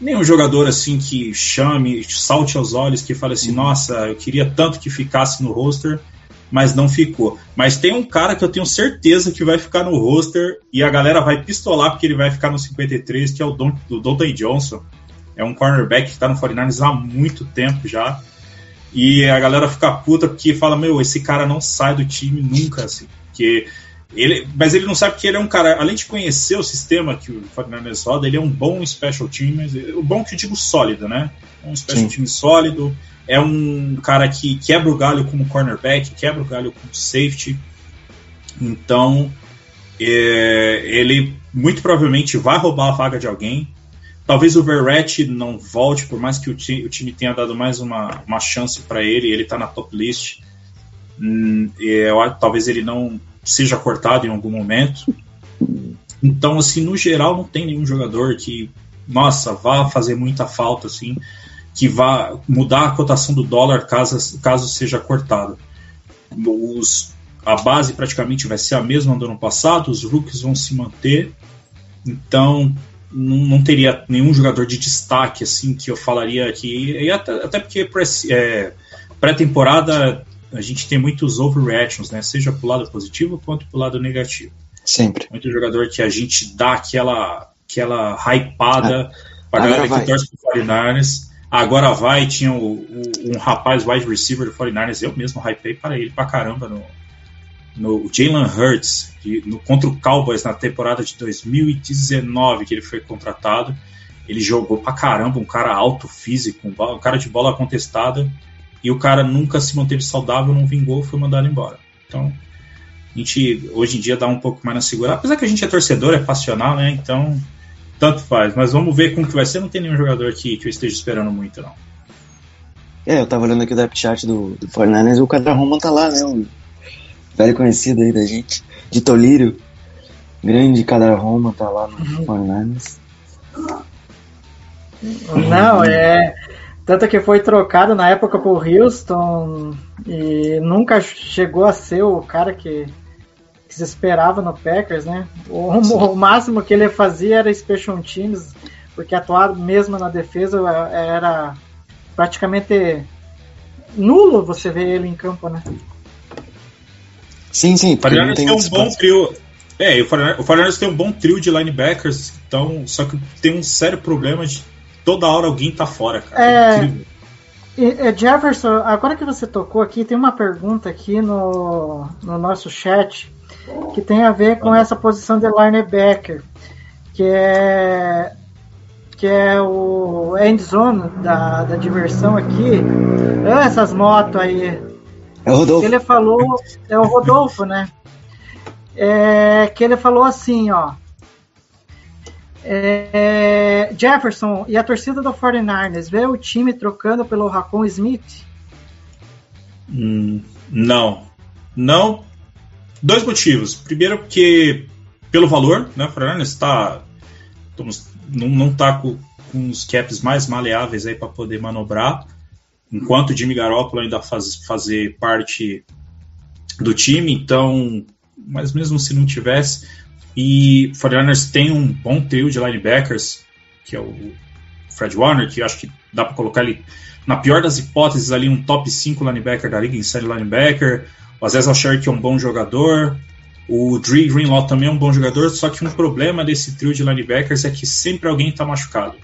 nenhum jogador assim que chame, salte aos olhos, que fale assim, nossa, eu queria tanto que ficasse no roster, mas não ficou. Mas tem um cara que eu tenho certeza que vai ficar no roster e a galera vai pistolar porque ele vai ficar no 53, que é o Don, do Donta Johnson. É um cornerback que está no 49ers há muito tempo já. E a galera fica puta porque fala, meu, esse cara não sai do time nunca, assim. Porque ele, mas ele não sabe que ele é um cara, além de conhecer o sistema que o 49ers roda, ele é um bom special team, o bom que eu digo sólido, né? Um special Sim. team sólido, é um cara que quebra o galho como cornerback, quebra o galho como safety. Então, é, ele muito provavelmente vai roubar a vaga de alguém. Talvez o Verrett não volte, por mais que o, ti- o time tenha dado mais uma, uma chance para ele, ele está na top list. Hum, eu talvez ele não seja cortado em algum momento. Então, assim, no geral, não tem nenhum jogador que, nossa, vá fazer muita falta, assim, que vá mudar a cotação do dólar caso, caso seja cortado. Os, a base praticamente vai ser a mesma do ano passado, os rookies vão se manter, então não, não teria nenhum jogador de destaque assim que eu falaria aqui, e até, até porque é, pré-temporada a gente tem muitos overreactions, né? seja pro lado positivo quanto pro lado negativo Sempre. muito jogador que a gente dá aquela, aquela hypada pra Agora galera vai. que torce pro 49ers. Agora vai, tinha o- o- um rapaz wide receiver do 49ers, eu mesmo hypei para ele pra caramba no, no Jalen Hurts, de- no, contra o Cowboys na temporada de 2019 que ele foi contratado. Ele jogou pra caramba, um cara alto, físico, um, um cara de bola contestada, e o cara nunca se manteve saudável, não vingou, foi mandado embora. Então, a gente hoje em dia dá um pouco mais na segura. Apesar que a gente é torcedor, é passional, né? Então, tanto faz. Mas vamos ver como que vai ser. Não tem nenhum jogador aqui que eu esteja esperando muito, não. É, eu tava olhando aqui o depth chart do, do 49ers e o Cadra Roman tá lá, né? Um velho conhecido aí da gente. De Tolírio. Grande Cadra Roman tá lá no 49ers. Não, é. Tanto que foi trocado na época pro Houston e nunca chegou a ser o cara que, que se esperava no Packers, né? O, o máximo que ele fazia era special teams, porque atuar mesmo na defesa era praticamente nulo você ver ele em campo, né? Sim, sim, O porque não 49ers tem tem um bom trio. É, o 49ers o 49ers tem um bom trio de linebackers, então, só que tem um sério problema de toda hora alguém tá fora, cara. É. incrível. E, Jefferson, agora que você tocou aqui, tem uma pergunta aqui no, no nosso chat que tem a ver com essa posição de linebacker, que é que é o end zone da, da diversão aqui. Ah, essas motos aí. É o Rodolfo. Ele falou, é o Rodolfo, né? É, que ele falou assim, ó. É, Jefferson e a torcida do 49ers vê o time trocando pelo Racon Smith? Hum, não. Não. Dois motivos. Primeiro, porque pelo valor, né? O Fernandes está. Não, não tá com, com os caps mais maleáveis aí para poder manobrar. Enquanto o Jimmy Garoppolo ainda faz fazer parte do time, então. Mas mesmo se não tivesse. E o 49ers tem um bom trio de linebackers, que é o Fred Warner, que acho que dá para colocar ele na pior das hipóteses, ali um top 5 linebacker da liga, inside linebacker. O Aziz Al-Shari, que é um bom jogador. O Dre Greenlaw também é um bom jogador, só que um problema desse trio de linebackers é que sempre alguém está machucado.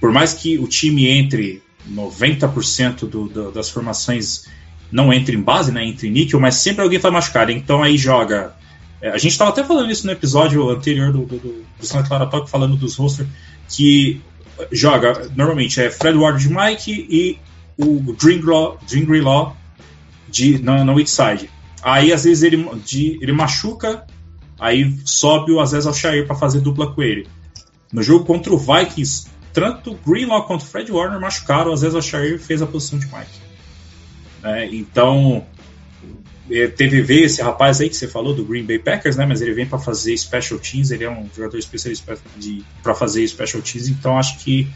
Por mais que o time entre 90% do, do, das formações não entre em base, né, entre níquel, mas sempre alguém está machucado. Então aí joga. É, A gente estava até falando isso no episódio anterior do, do, do, do Santa Clara Talk, falando dos roster, que joga normalmente é Fred Ward de Mike e o Dringlaw, Dringlaw de no, no weak side. Aí às vezes ele, de, ele machuca, aí sobe o Aziz Al-Shair para fazer dupla com ele. No jogo contra o Vikings, tanto Greenlaw quanto Fred Warner machucaram, o Aziz Al-Shair fez a posição de Mike. É, então teve ver esse rapaz aí que você falou do Green Bay Packers, né? Mas ele vem para fazer special teams, ele é um jogador especialista para fazer special teams, então acho que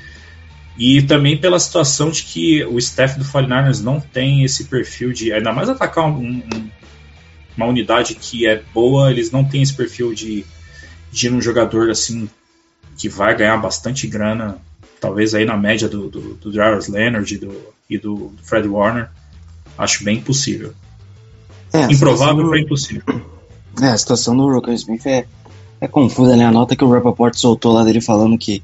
E também pela situação de que o staff do 49ers não tem esse perfil de. Ainda mais atacar um, um, uma unidade que é boa, eles não têm esse perfil de, de num jogador assim que vai ganhar bastante grana, talvez aí na média do, do, do Leonard e do, e do Fred Warner. Acho bem impossível. É, Improvável para impossível. É, a situação do Rocco Smith é, é confusa, né? A nota que o Rappaport soltou lá dele falando que,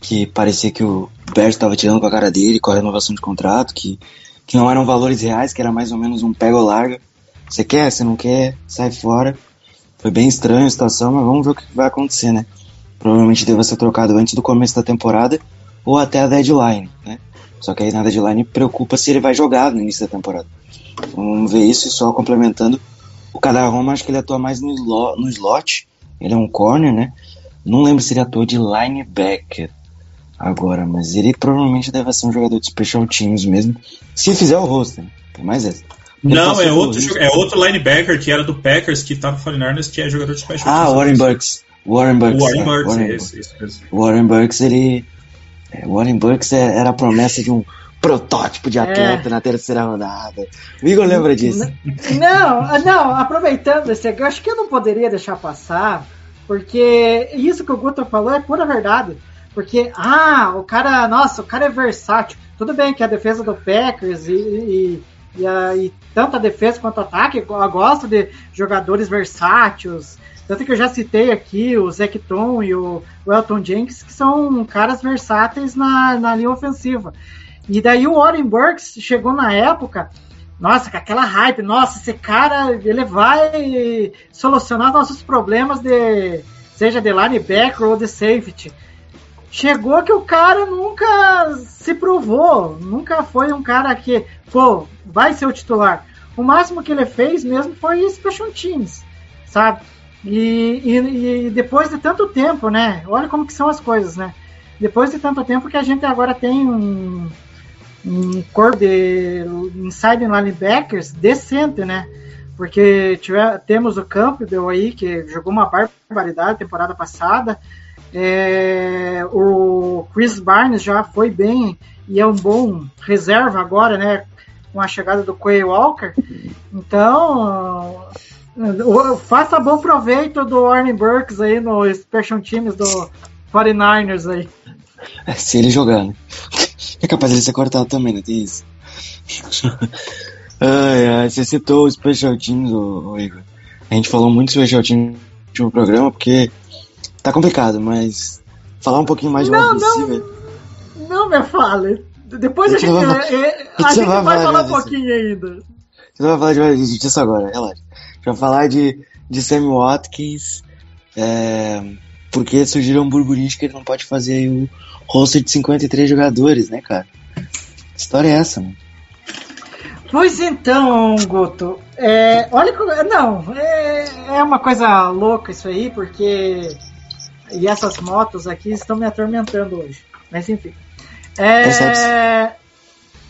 que parecia que o Bears estava tirando com a cara dele com a renovação de contrato, que, que não eram valores reais, que era mais ou menos um pega ou larga. Você quer, você não quer, sai fora. Foi bem estranha a situação, mas vamos ver o que vai acontecer, né? Provavelmente deva ser trocado antes do começo da temporada ou até a deadline, né? Só que aí na deadline preocupa se ele vai jogar no início da temporada. Vamos ver isso e só complementando. O Cadarroma, acho que ele atua mais no, no slot. Ele é um corner, né? Não lembro se ele atua de linebacker agora, mas ele provavelmente deve ser um jogador de special teams mesmo. Se fizer o roster, né? tem mais essa. Ele Não, é outro, risco. é outro linebacker que era do Packers, que tá no 49ers, que é jogador de special Ah, teams. Warren Burks. Warren Burks. Warren é, Burks, Warren, esse, esse. Warren Burks, ele. é, Warren Burks é- era a promessa de um protótipo de atleta na terceira rodada. O Igor lembra disso. Não, não, aproveitando esse gancho, que eu não poderia deixar passar, porque isso que o Guto falou é pura verdade. Porque, ah, o cara, nossa, o cara é versátil. Tudo bem que a defesa do Packers e, e, e, a- e tanto a defesa quanto o ataque, eu gosto de jogadores versáteis. Tanto que eu já citei aqui o Zecton e o, o Elton Jenkins, que são caras versáteis na, na linha ofensiva. E daí o Warren Burks chegou na época nossa, com aquela hype, nossa, esse cara, ele vai solucionar nossos problemas de seja de linebacker ou de safety. Chegou que o cara nunca se provou, nunca foi um cara que, pô, vai ser o titular. O máximo que ele fez mesmo foi special teams, sabe? E, e, e depois de tanto tempo, né? Olha como que são as coisas, né? Depois de tanto tempo que a gente agora tem um, corpo de inside linebackers decente, né? Porque tiver, temos o Campbell aí, que jogou uma barbaridade temporada passada. É, o Chris Barnes já foi bem e é um bom reserva agora, né? Com a chegada do Quay Walker. Então, faça bom proveito do Warren Burks aí no Special Teams do 49ers aí. Se ele jogar, né? É capaz de ser cortado também, né? Tem isso. ai, ai, você citou o Special Teams, ô, ô Igor. A gente falou muito sobre Special Teams no último programa, porque tá complicado, mas falar um pouquinho mais de Não, não. Não me fale. Depois a gente, vai- é, a gente vai vai falar um disso? pouquinho ainda. Você não vai falar de disso agora, relaxa. A gente vai falar de, de Sammy Watkins, é, porque surgiram burburinhos que ele não pode fazer aí o roster de 53 jogadores, né, cara? Que história é essa, mano? Pois então, Guto, é, olha que. Não, é, é uma coisa louca isso aí, porque. E essas motos aqui estão me atormentando hoje. Mas enfim. É, Percebe-se.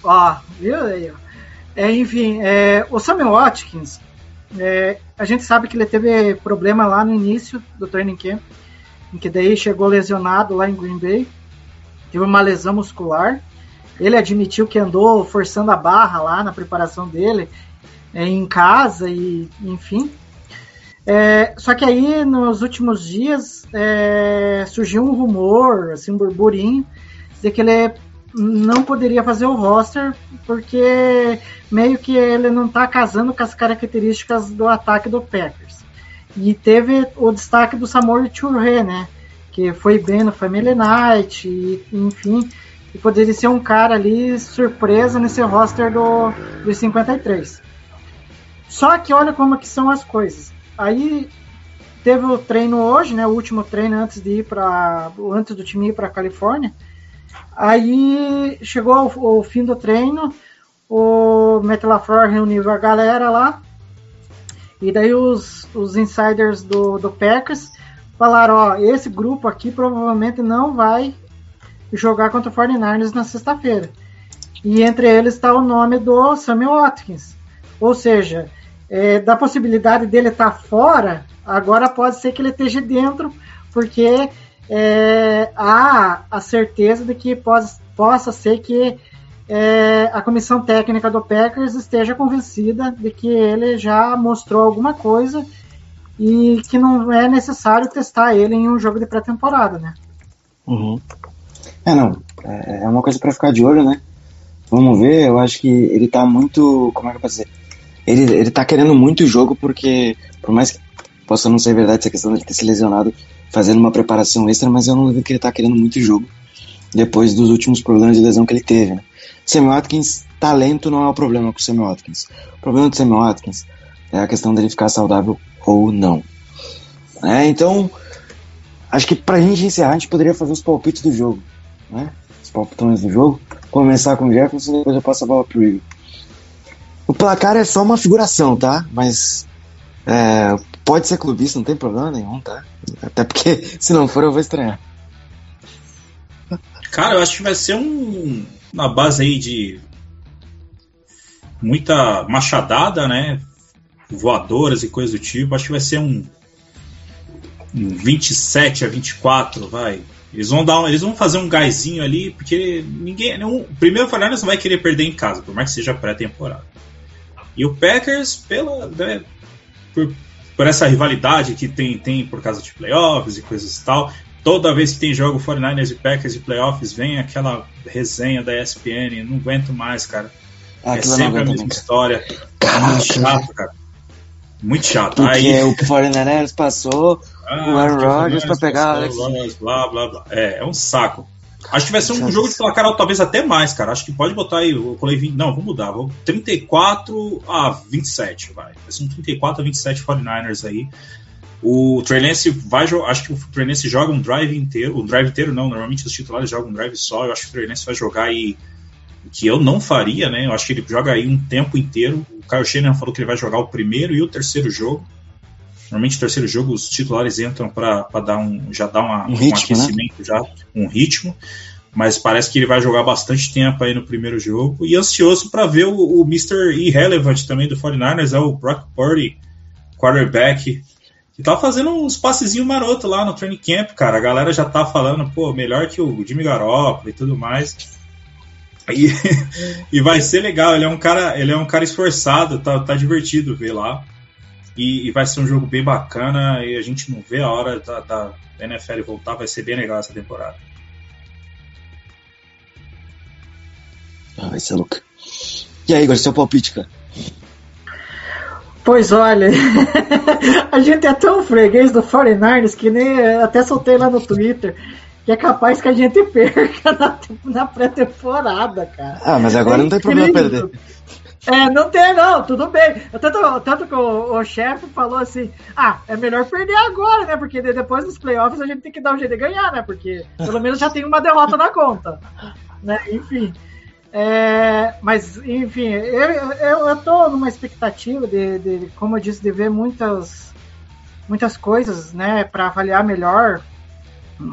ó, viu aí, ó. É, enfim, é, o Samuel Watkins, é, a gente sabe que ele teve problema lá no início do training camp, que daí chegou lesionado lá em Green Bay, teve uma lesão muscular. Ele admitiu que andou forçando a barra lá na preparação dele é, em casa e enfim. É, só que aí nos últimos dias é, surgiu um rumor, assim, um burburinho, de que ele não poderia fazer o roster porque meio que ele não está casando com as características do ataque do Packers. E teve o destaque do Samori Touré, né? Que foi bem no Family Night, e, enfim, e poderia ser um cara ali surpresa nesse roster do, dos 53. Só que olha como que são as coisas. Aí teve o treino hoje, né? O último treino antes de ir para antes do time ir para Califórnia. Aí chegou o, o fim do treino, o Matt LaFleur reuniu a galera lá. E daí os, os insiders do, do Packers falaram, ó, esse grupo aqui provavelmente não vai jogar contra o 49ers na sexta-feira. E entre eles está o nome do Samuel Watkins. Ou seja, é, da possibilidade dele estar fora, agora pode ser que ele esteja dentro, porque é, há a certeza de que pode, possa ser que é, a comissão técnica do Packers esteja convencida de que ele já mostrou alguma coisa e que não é necessário testar ele em um jogo de pré-temporada, né? Uhum. É, não. É é uma coisa pra ficar de olho, né? Vamos ver, eu acho que ele tá muito. Como é que eu posso dizer? Ele, ele tá querendo muito jogo porque, por mais que possa não ser verdade essa questão de ter se lesionado fazendo uma preparação extra, mas eu não duvido que ele tá querendo muito jogo depois dos últimos problemas de lesão que ele teve. Né? Sammy Watkins, talento não é o problema com o Sammy Watkins. O problema do Sammy Watkins é a questão dele ficar saudável ou não. É, então, acho que pra gente encerrar, a gente poderia fazer os palpites do jogo. Né? Os palpitões do jogo. Começar com o Jefferson depois eu passo a bola pro Igor. O placar é só uma figuração, tá? Mas é, pode ser clubista, não tem problema nenhum, tá? Até porque se não for eu vou estranhar. Cara, eu acho que vai ser um. Na base aí de. Muita machadada, né? Voadoras e coisa do tipo. Acho que vai ser um. Um 27 a 24, vai. Eles vão dar, eles vão fazer um gásinho ali, porque ninguém, nenhum, o primeiro Fernandes não vai querer perder em casa, por mais que seja pré-temporada. E o Packers, pela, né, por, por essa rivalidade que tem, tem por causa de playoffs e coisas e tal, toda vez que tem jogo 49ers e Packers e playoffs, vem aquela resenha da ESPN, não aguento mais, cara. Ah, é sempre a mesma cara. história. É muito chato, cara. Muito chato. Porque Aí, o 49ers passou ah, o Aaron Rodgers pra pegar Alex Blá, blá, blá. É, é um saco. Acho que vai ser um jogo de placar talvez até mais, cara. Acho que pode botar aí, eu colei 20, não, vamos mudar, vamos 34 a 27, vai. Vai ser um 34 a 27 49ers aí. O Trey Lance vai jogar, acho que o Trey Lance joga um drive inteiro, um drive inteiro não, normalmente os titulares jogam um drive só, eu acho que o Trey Lance vai jogar aí o que eu não faria, né? Eu acho que ele joga aí um tempo inteiro. O Kyle Shanahan falou que ele vai jogar o primeiro e o terceiro jogo. Normalmente o terceiro jogo os titulares entram para dar um já dar uma, Um ritmo, né? aquecimento já, um ritmo. Mas parece que ele vai jogar bastante tempo aí no primeiro jogo. E ansioso para ver o, o Mr. Irrelevant também do 49ers, é o Brock Purdy, quarterback. Que tá fazendo uns passezinhos maroto lá no training camp, cara. A galera já tá falando, pô, melhor que o Jimmy Garoppolo e tudo mais. E, e vai ser legal, ele é um cara, ele é um cara esforçado, tá, tá divertido ver lá. E, e vai ser um jogo bem bacana e a gente não vê a hora da, da NFL voltar, vai ser bem legal essa temporada. Ah, vai ser louco. E aí, Igor, seu palpite, cara? Pois olha, a gente é tão freguês do 49ers que nem até soltei lá no Twitter que é capaz que a gente perca na, na pré-temporada, cara. Ah, mas agora não tem problema incrível. perder. É, não tem não, tudo bem. Tanto, tanto que o, o chefe falou assim, ah, é melhor perder agora, né? Porque de- depois dos playoffs a gente tem que dar um jeito de ganhar, né? Porque pelo menos já tem uma derrota na conta. Né? Enfim. É, mas, enfim, eu, eu, eu tô numa expectativa de, de, como eu disse, de ver muitas, muitas coisas, né, para avaliar melhor,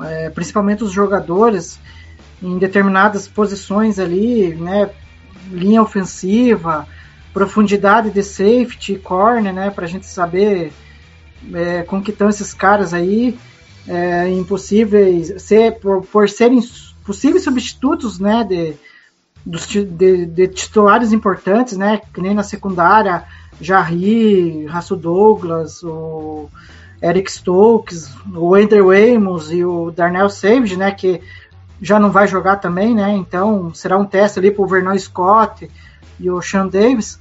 é, principalmente os jogadores em determinadas posições ali, né, linha ofensiva, profundidade de safety, corner, né, para a gente saber é, como que estão esses caras aí, é, impossíveis, ser, por, por serem possíveis substitutos, né, de, dos, de, de titulares importantes, né, que nem na secundária, Jarry, Raço Douglas, o Eric Stokes, o Andrew Amos e o Darnell Savage, né, que já não vai jogar também, né, então será um teste ali para o Vernon Scott e o Sean Davis.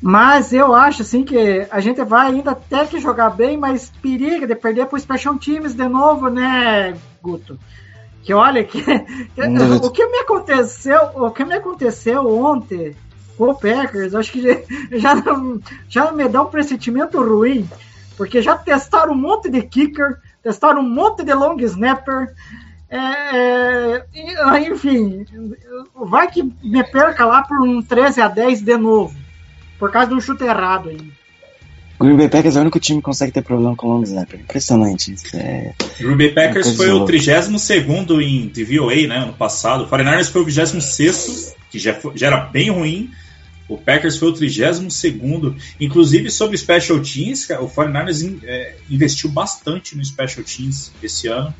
Mas eu acho assim que a gente vai ainda ter que jogar bem, mas periga de perder para o Special Teams de novo, né, Guto? Que olha que, duvido. o que me aconteceu, o que me aconteceu ontem com o Packers, acho que já, já, já me dá um pressentimento ruim, porque já testaram um monte de kicker, testaram um monte de long snapper, é, é, ah, enfim, vai que me perca lá por um 13 a 10 de novo, por causa de um chute errado aí. O Green Bay Packers é o único time que consegue ter problema com long snapper. Impressionante. Isso é... O Green Bay Packers foi o louca. 32 em DVOA, né, ano passado. O 49ers foi o 26 que já, foi- já era bem ruim. O Packers foi o 32 Inclusive, sobre Special Teams, o 49ers in- é, investiu bastante no Special Teams esse ano.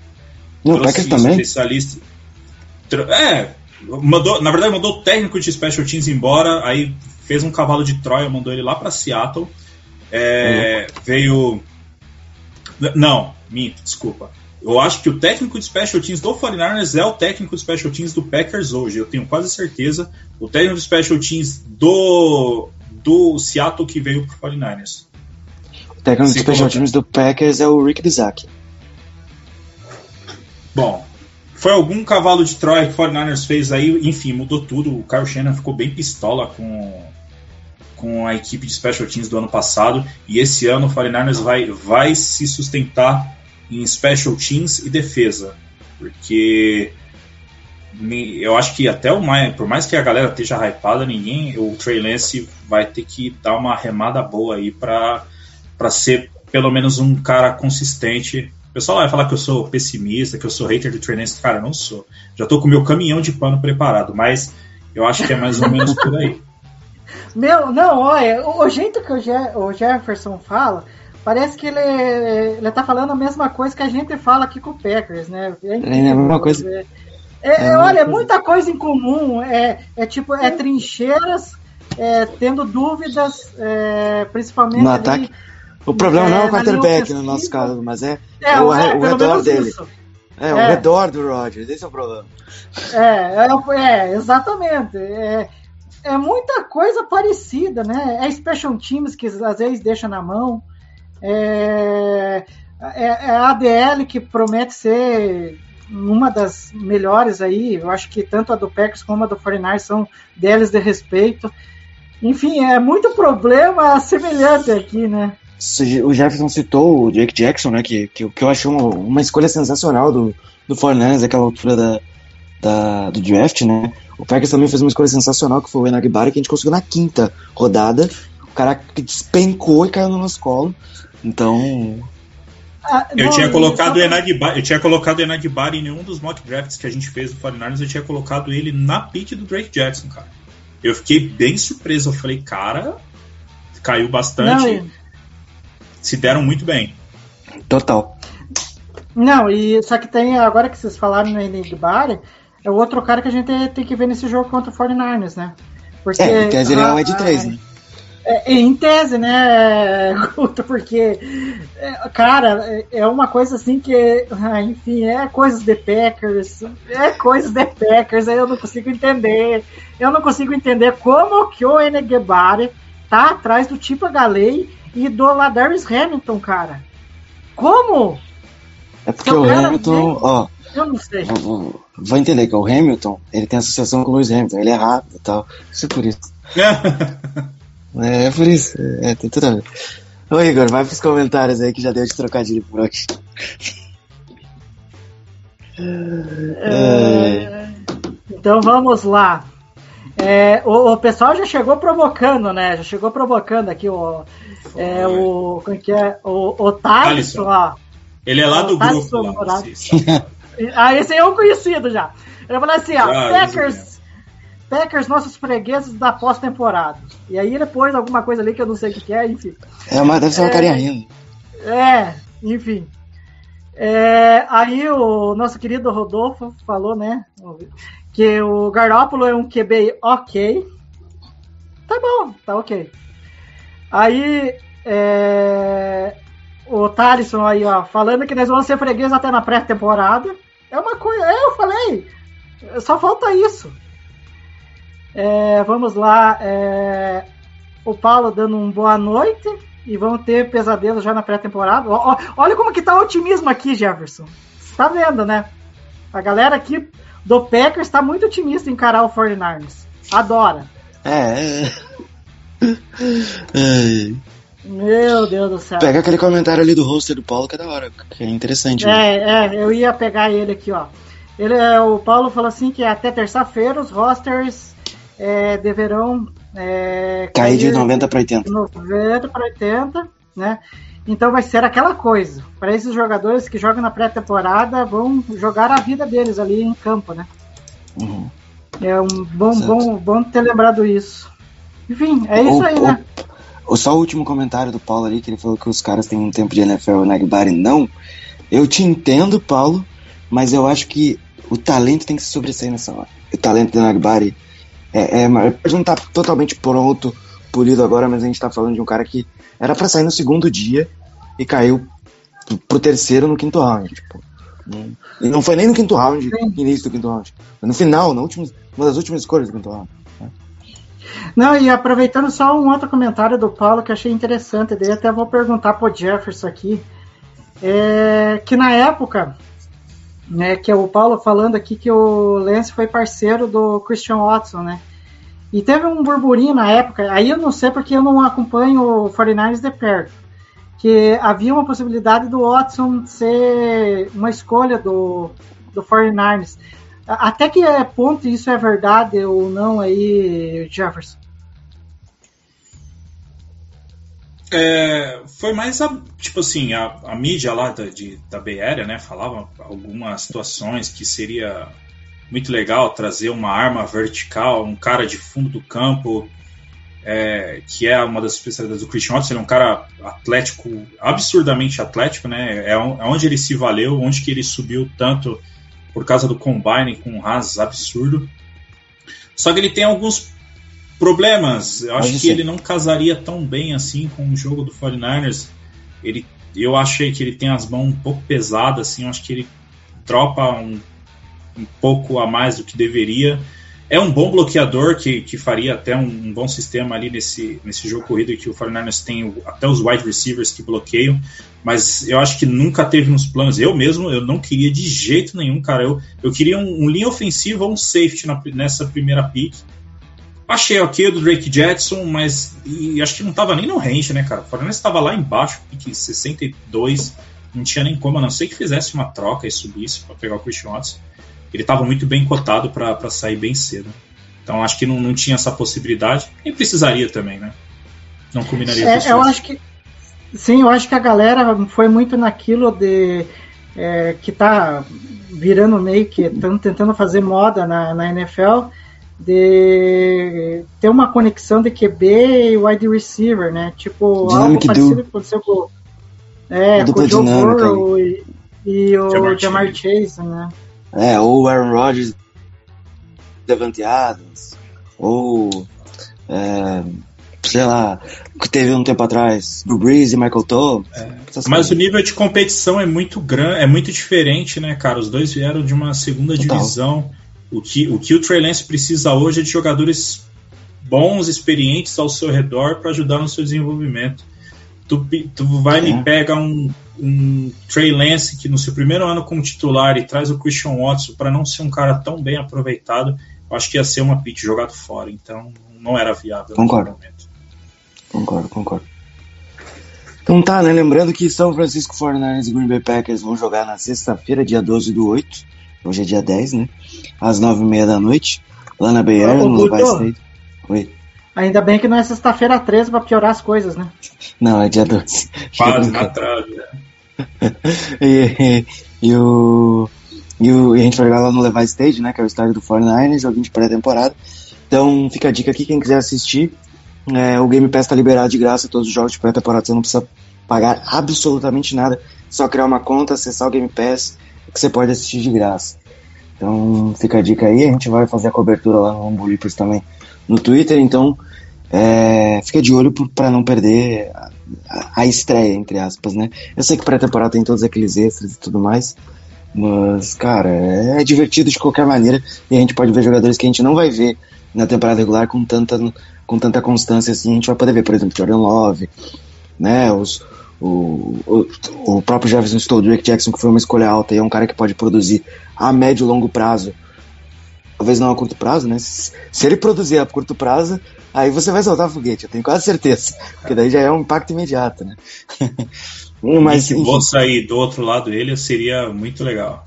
No Trouxe Packers também? especialista. É, mandou, na verdade mandou o técnico de Special Teams embora, aí fez um cavalo de Troia, mandou ele lá para Seattle. É, veio. N- Não, minto, desculpa. Eu acho que o técnico de Special Teams do 49ers é o técnico de Special Teams do Packers hoje, eu tenho quase certeza. O técnico de Special Teams do, do Seattle que veio pro 49ers. O técnico de Special colocar. Teams do Packers é o Rick Bizak. Bom, foi algum cavalo de Troia que o 49ers fez aí, enfim, mudou tudo. O Kyle Shanahan ficou bem pistola com, com a equipe de Special Teams do ano passado. E esse ano o 49ers vai, vai se sustentar em Special Teams e defesa. Porque eu acho que até o mais, por mais que a galera esteja hypada, ninguém, o Trey Lance vai ter que dar uma remada boa aí para ser pelo menos um cara consistente. O pessoal vai falar que eu sou pessimista, que eu sou hater do Trey Lance. Cara, não sou. Já tô com o meu caminhão de pano preparado, mas eu acho que é mais ou menos por aí. Meu, não, olha, o, o jeito que o, Je- o Jefferson fala, parece que ele, ele tá falando a mesma coisa que a gente fala aqui com o Packers, né? É, incrível, É a mesma coisa. É, É é, olha, é coisa. muita coisa em comum. É, é tipo, é trincheiras, é, tendo dúvidas, é, principalmente. No ali- ataque. O problema não é É, o quarterback no ofensiva. nosso caso, mas é, É, o, é, o redor dele. isso. É, o É. redor do Rodgers, esse é o problema. É, é, é, exatamente. É, é muita coisa parecida, né? É special teams que às vezes deixa na mão. É, é, é a ADL que promete ser uma das melhores aí. Eu acho que tanto a do Packers como a do 49 são DLs de respeito. Enfim, é muito problema semelhante aqui, né? O Jefferson citou o Jake Jackson, né? Que, que, que eu achei uma, uma escolha sensacional do, do 49ers naquela altura da, da- do draft, né? O Packers também fez uma escolha sensacional que foi o Enagbari, que a gente conseguiu na quinta rodada. O cara que despencou e caiu no nosso colo. Então, Ah, Eu não, tinha colocado Enagbari, eu tinha colocado o Enagbari em nenhum dos mock drafts que a gente fez do 49ers, eu tinha colocado ele na pick do Drake Jackson, cara. Eu fiquei bem surpreso, eu falei, cara, caiu bastante, Não, e- se deram muito bem. total. Não, e só que tem, agora que vocês falaram no Enigmari, é o outro cara que a gente tem que ver nesse jogo contra o 49ers, né? Porque, É, em tese ele é um ah, Ed 3, né? é, em tese, né, Guto, porque, é, cara, é- é uma coisa assim que, ah, enfim, é coisas de Packers, é coisas de Packers, aí eu não consigo entender, eu não consigo entender como que o Enegbari tá atrás do Tipa Galei e do Ladarius Hamilton, cara. Como? É porque o Hamilton, vem- ó, Eu não sei. Vai entender que o Hamilton, ele tem associação com o Lewis Hamilton, ele é rápido e tal. Isso é por isso. É, é por isso, é, tem tudo a ver. Ô Igor, vai pros comentários aí que já deu de trocadilho por hoje. É. Então vamos lá. É, o, o pessoal já chegou provocando, né? Já chegou provocando aqui o. É, o como é que é? O, o Thaleson, Thaleson. ó. Ele é lá do Tá grupo, lá. Ah, esse aí é um conhecido já. Ele falou assim, ó, Ah, Packers, Packers, nossos fregueses da pós-temporada. E aí ele pôs alguma coisa ali que eu não sei o que, que é, enfim. É, mas deve ser uma É. carinha rindo. É, enfim. É, aí o nosso querido Rodolfo falou, né? Que o Garópolo é um QB ok. Tá bom, tá ok. Aí é, o Thalisson aí, ó, falando que nós vamos ser fregueses até na pré-temporada. É uma coisa. É, eu falei. Só falta isso. É, vamos lá. é, o Paulo dando um boa noite e vão ter pesadelo já na pré-temporada. Olha como que tá o otimismo aqui, Jefferson. Você tá vendo, né? A galera aqui do Packers tá muito otimista em encarar o 49ers. Adora. É. é. Meu Deus do céu. Pega aquele comentário ali do roster do Paulo que é da hora, que é interessante. né? É, é, eu ia pegar ele aqui, ó. Ele, é, o Paulo falou assim que até terça-feira os rosters é, deverão é, Cair de 90 para 80. de 90 para 80, né? Então vai ser aquela coisa. Para esses jogadores que jogam na pré-temporada, vão jogar a vida deles ali em campo, né? Uhum. É um bom, Certo. bom, bom ter lembrado isso. Enfim, é isso aí, o- né? Só o último comentário do Paulo ali, que ele falou que os caras têm um tempo de NFL o Nagbari não. Eu te entendo, Paulo, mas eu acho que o talento tem que se sobressair nessa hora. O talento do Nagbari é, é, pode não estar totalmente pronto, polido agora, mas a gente tá falando de um cara que era pra sair no segundo dia e caiu pro- terceiro no quinto round. Tipo, e não foi nem no quinto round, início do quinto round. Foi no final, na última, uma das últimas escolhas do quinto round. Não, e aproveitando só um outro comentário do Paulo que achei interessante, daí até vou perguntar pro Jefferson aqui, é, que na época, né, que é o Paulo falando aqui que o Lance foi parceiro do Christian Watson, né? E teve um burburinho na época, aí eu não sei porque eu não acompanho o 49ers de perto, que havia uma possibilidade do Watson ser uma escolha do, do 49ers. Até que ponto isso é verdade ou não aí, Jefferson? É, foi mais a, tipo assim, a, a mídia lá da, de, da Area, né, falava algumas situações que seria muito legal trazer uma arma vertical, um cara de fundo do campo, é, que é uma das especialidades do Christian Watson, ele é um cara atlético, absurdamente atlético, né, é, é onde ele se valeu, onde que ele subiu tanto por causa do combine com um ras absurdo. Só que ele tem alguns problemas. Eu acho Pode que ser. ele não casaria tão bem assim com o jogo do 49ers. Ele, eu achei que ele tem as mãos um pouco pesadas, assim, eu acho que ele dropa um, um pouco a mais do que deveria. É um bom bloqueador que, que faria até um, um bom sistema ali nesse, nesse jogo corrido que o 49ers tem o- até os wide receivers que bloqueiam, mas eu acho que nunca teve nos planos. Eu mesmo, eu não queria de jeito nenhum, cara. Eu, eu queria um, um linha ofensiva ou um safety na- nessa primeira pick. Achei ok do Drake Jetson, mas e acho que não tava nem no range, né, cara? O Fortaleza estava lá embaixo, pick 62, não tinha nem como, a não ser que fizesse uma troca e subisse para pegar o Christian Watson. Ele estava muito bem cotado para sair bem cedo. Então acho que não, não tinha essa possibilidade. Nem precisaria também, né? Não combinaria com É, os eu acho que sim, eu acho que a galera foi muito naquilo de é, que tá virando meio que estão tentando fazer moda na, na NFL de ter uma conexão de QB e wide receiver, né? Tipo, algo parecido duo. que aconteceu com, é, com o Joe Burrow e, e o Jamar, Chase, né? É, ou o Aaron Rodgers, Devante Adams, ou, é, sei lá, o que teve um tempo atrás, Drew Brees e Michael Thomas. essas Mas o coisas. nível de competição é muito grande, é muito diferente, né, cara? Os dois vieram de uma segunda Total. divisão. O que, o que o Trey Lance precisa hoje é de jogadores bons, experientes ao seu redor para ajudar no seu desenvolvimento. Tu, tu vai É. me pega um, um Trey Lance que no seu primeiro ano como titular e traz o Christian Watson para não ser um cara tão bem aproveitado, eu acho que ia ser uma pitch jogado fora. Então não era viável Concordo. momento. Concordo, concordo. Então tá, né? Lembrando que São Francisco 49ers e Green Bay Packers vão jogar na sexta-feira, dia 12 do 8. Hoje é dia 10, né? Às 9h30 da noite. Lá na Bay Area, no Guto. State. Oi. Ainda bem que não é sexta-feira 13 pra piorar as coisas, né? Não, é dia 12. Quase na trave. né? e, e o, e o. E a gente vai jogar lá no Levi Stage, né? Que é o estádio do 49ers, joguinho de pré-temporada. Então fica a dica aqui, quem quiser assistir. é, o Game Pass tá liberado de graça todos os jogos de pré-temporada, você não precisa pagar absolutamente nada. Só criar uma conta, acessar o Game Pass, que você pode assistir de graça. Então fica a dica aí, a gente vai fazer a cobertura lá no Leapers também no Twitter, então é, fica de olho para não perder a, a- estreia, entre aspas, né? Eu sei que pré-temporada tem todos aqueles extras e tudo mais, mas, cara, é divertido de qualquer maneira e a gente pode ver jogadores que a gente não vai ver na temporada regular com tanta, com tanta constância assim. A gente vai poder ver, por exemplo, Jordan Love, né? Os, o, o, o próprio Jefferson Stoll, Drake Jackson, que foi uma escolha alta e é um cara que pode produzir a médio e longo prazo. Talvez não a curto prazo, né? Se, ele produzir a curto prazo, aí você vai soltar foguete, eu tenho quase certeza. Porque daí já é um impacto imediato, né? Mas, se vou sair do outro lado dele, seria muito legal.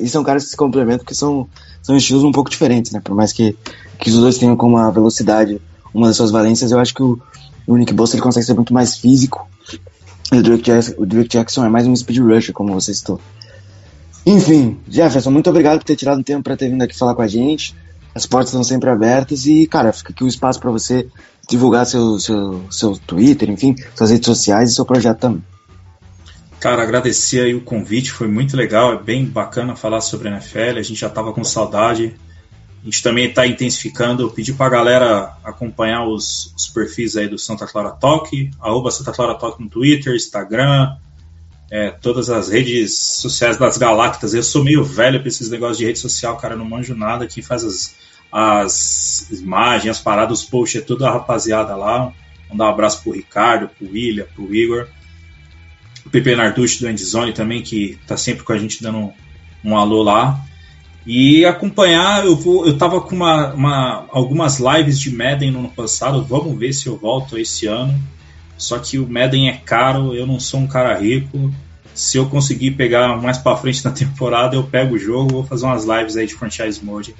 e são caras que se complementam porque são, são estilos um pouco diferentes, né? Por mais que, que os dois tenham como a velocidade uma das suas valências, eu acho que o, o Nick Bosa ele consegue ser muito mais físico. E o Drake, Jackson, o Drake Jackson é mais um speed rusher, como você citou. Enfim, Jefferson, muito obrigado por ter tirado um tempo para ter vindo aqui falar com a gente. As portas estão sempre abertas e, cara, fica aqui o espaço para você divulgar seu, seu, seu Twitter, enfim, suas redes sociais e seu projeto também. Cara, agradecer aí o convite, foi muito legal, é bem bacana falar sobre a NFL, a gente já tava com saudade. A gente também está intensificando, pedir para a galera acompanhar os, os, perfis aí do Santa Clara Talk, arroba Santa Clara Talk no Twitter, Instagram, é, todas as redes sociais das Galactas. Eu sou meio velho para esses negócios de rede social, cara, não manjo nada. Quem faz as, as imagens, as paradas, os posts, é tudo a rapaziada lá. Mandar um abraço pro Ricardo, pro William, pro Igor. O Pepe Narducci do Endzone também, que tá sempre com a gente dando um, um alô lá. E acompanhar, eu vou, eu tava com uma, uma, algumas lives de Madden no ano passado, vamos ver se eu volto esse ano. Só que o Madden é caro, eu não sou um cara rico. Se eu conseguir pegar mais para frente na temporada, eu pego o jogo, vou fazer umas lives aí de franchise mode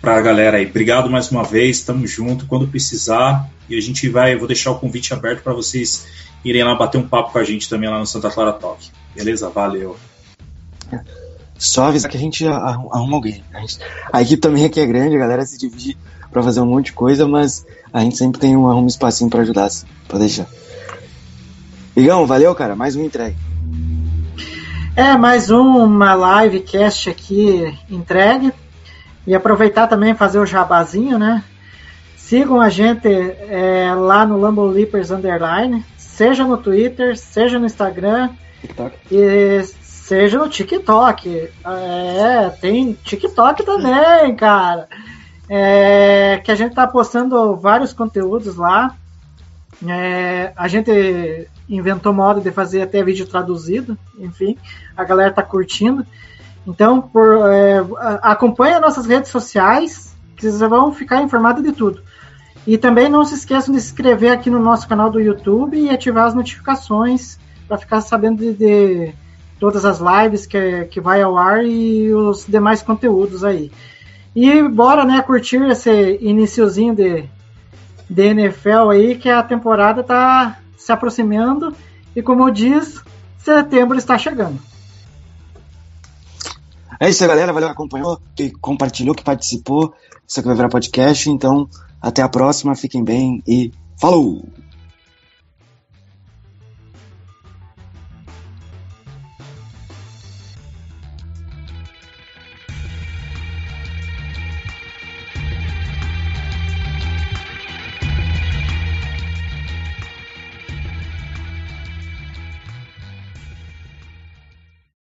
pra galera aí. Obrigado mais uma vez, tamo junto quando precisar. E a gente vai, vou deixar o convite aberto para vocês irem lá bater um papo com a gente também lá no Santa Clara Talk. Beleza? Valeu. Só avisar que a gente arruma alguém. A, gente, a equipe também aqui é grande, a galera se divide para fazer um monte de coisa, mas a gente sempre tem um, um espacinho para ajudar, assim, pra deixar. Igão, valeu, cara. Mais um entregue. É, mais uma live cast aqui entregue. E aproveitar também fazer o jabazinho, né? Sigam a gente é, lá no Lambo Leapers Underline, seja no Twitter, seja no Instagram. TikTok. E seja no TikTok. É, tem TikTok também, cara. É, que a gente tá postando vários conteúdos lá. É, a gente inventou modo de fazer até vídeo traduzido, enfim, a galera tá curtindo. Então, por, é, acompanhe nossas redes sociais, que vocês vão ficar informados de tudo. E também não se esqueçam de se inscrever aqui no nosso canal do YouTube e ativar as notificações para ficar sabendo de, de todas as lives que, que vai ao ar e os demais conteúdos aí. E bora, né, curtir esse iniciozinho de, de NFL aí, que a temporada tá se aproximando e como diz, setembro está chegando. É isso galera. Valeu que acompanhou, que compartilhou, que participou. Isso aqui vai virar podcast. Então, até a próxima. Fiquem bem e falou!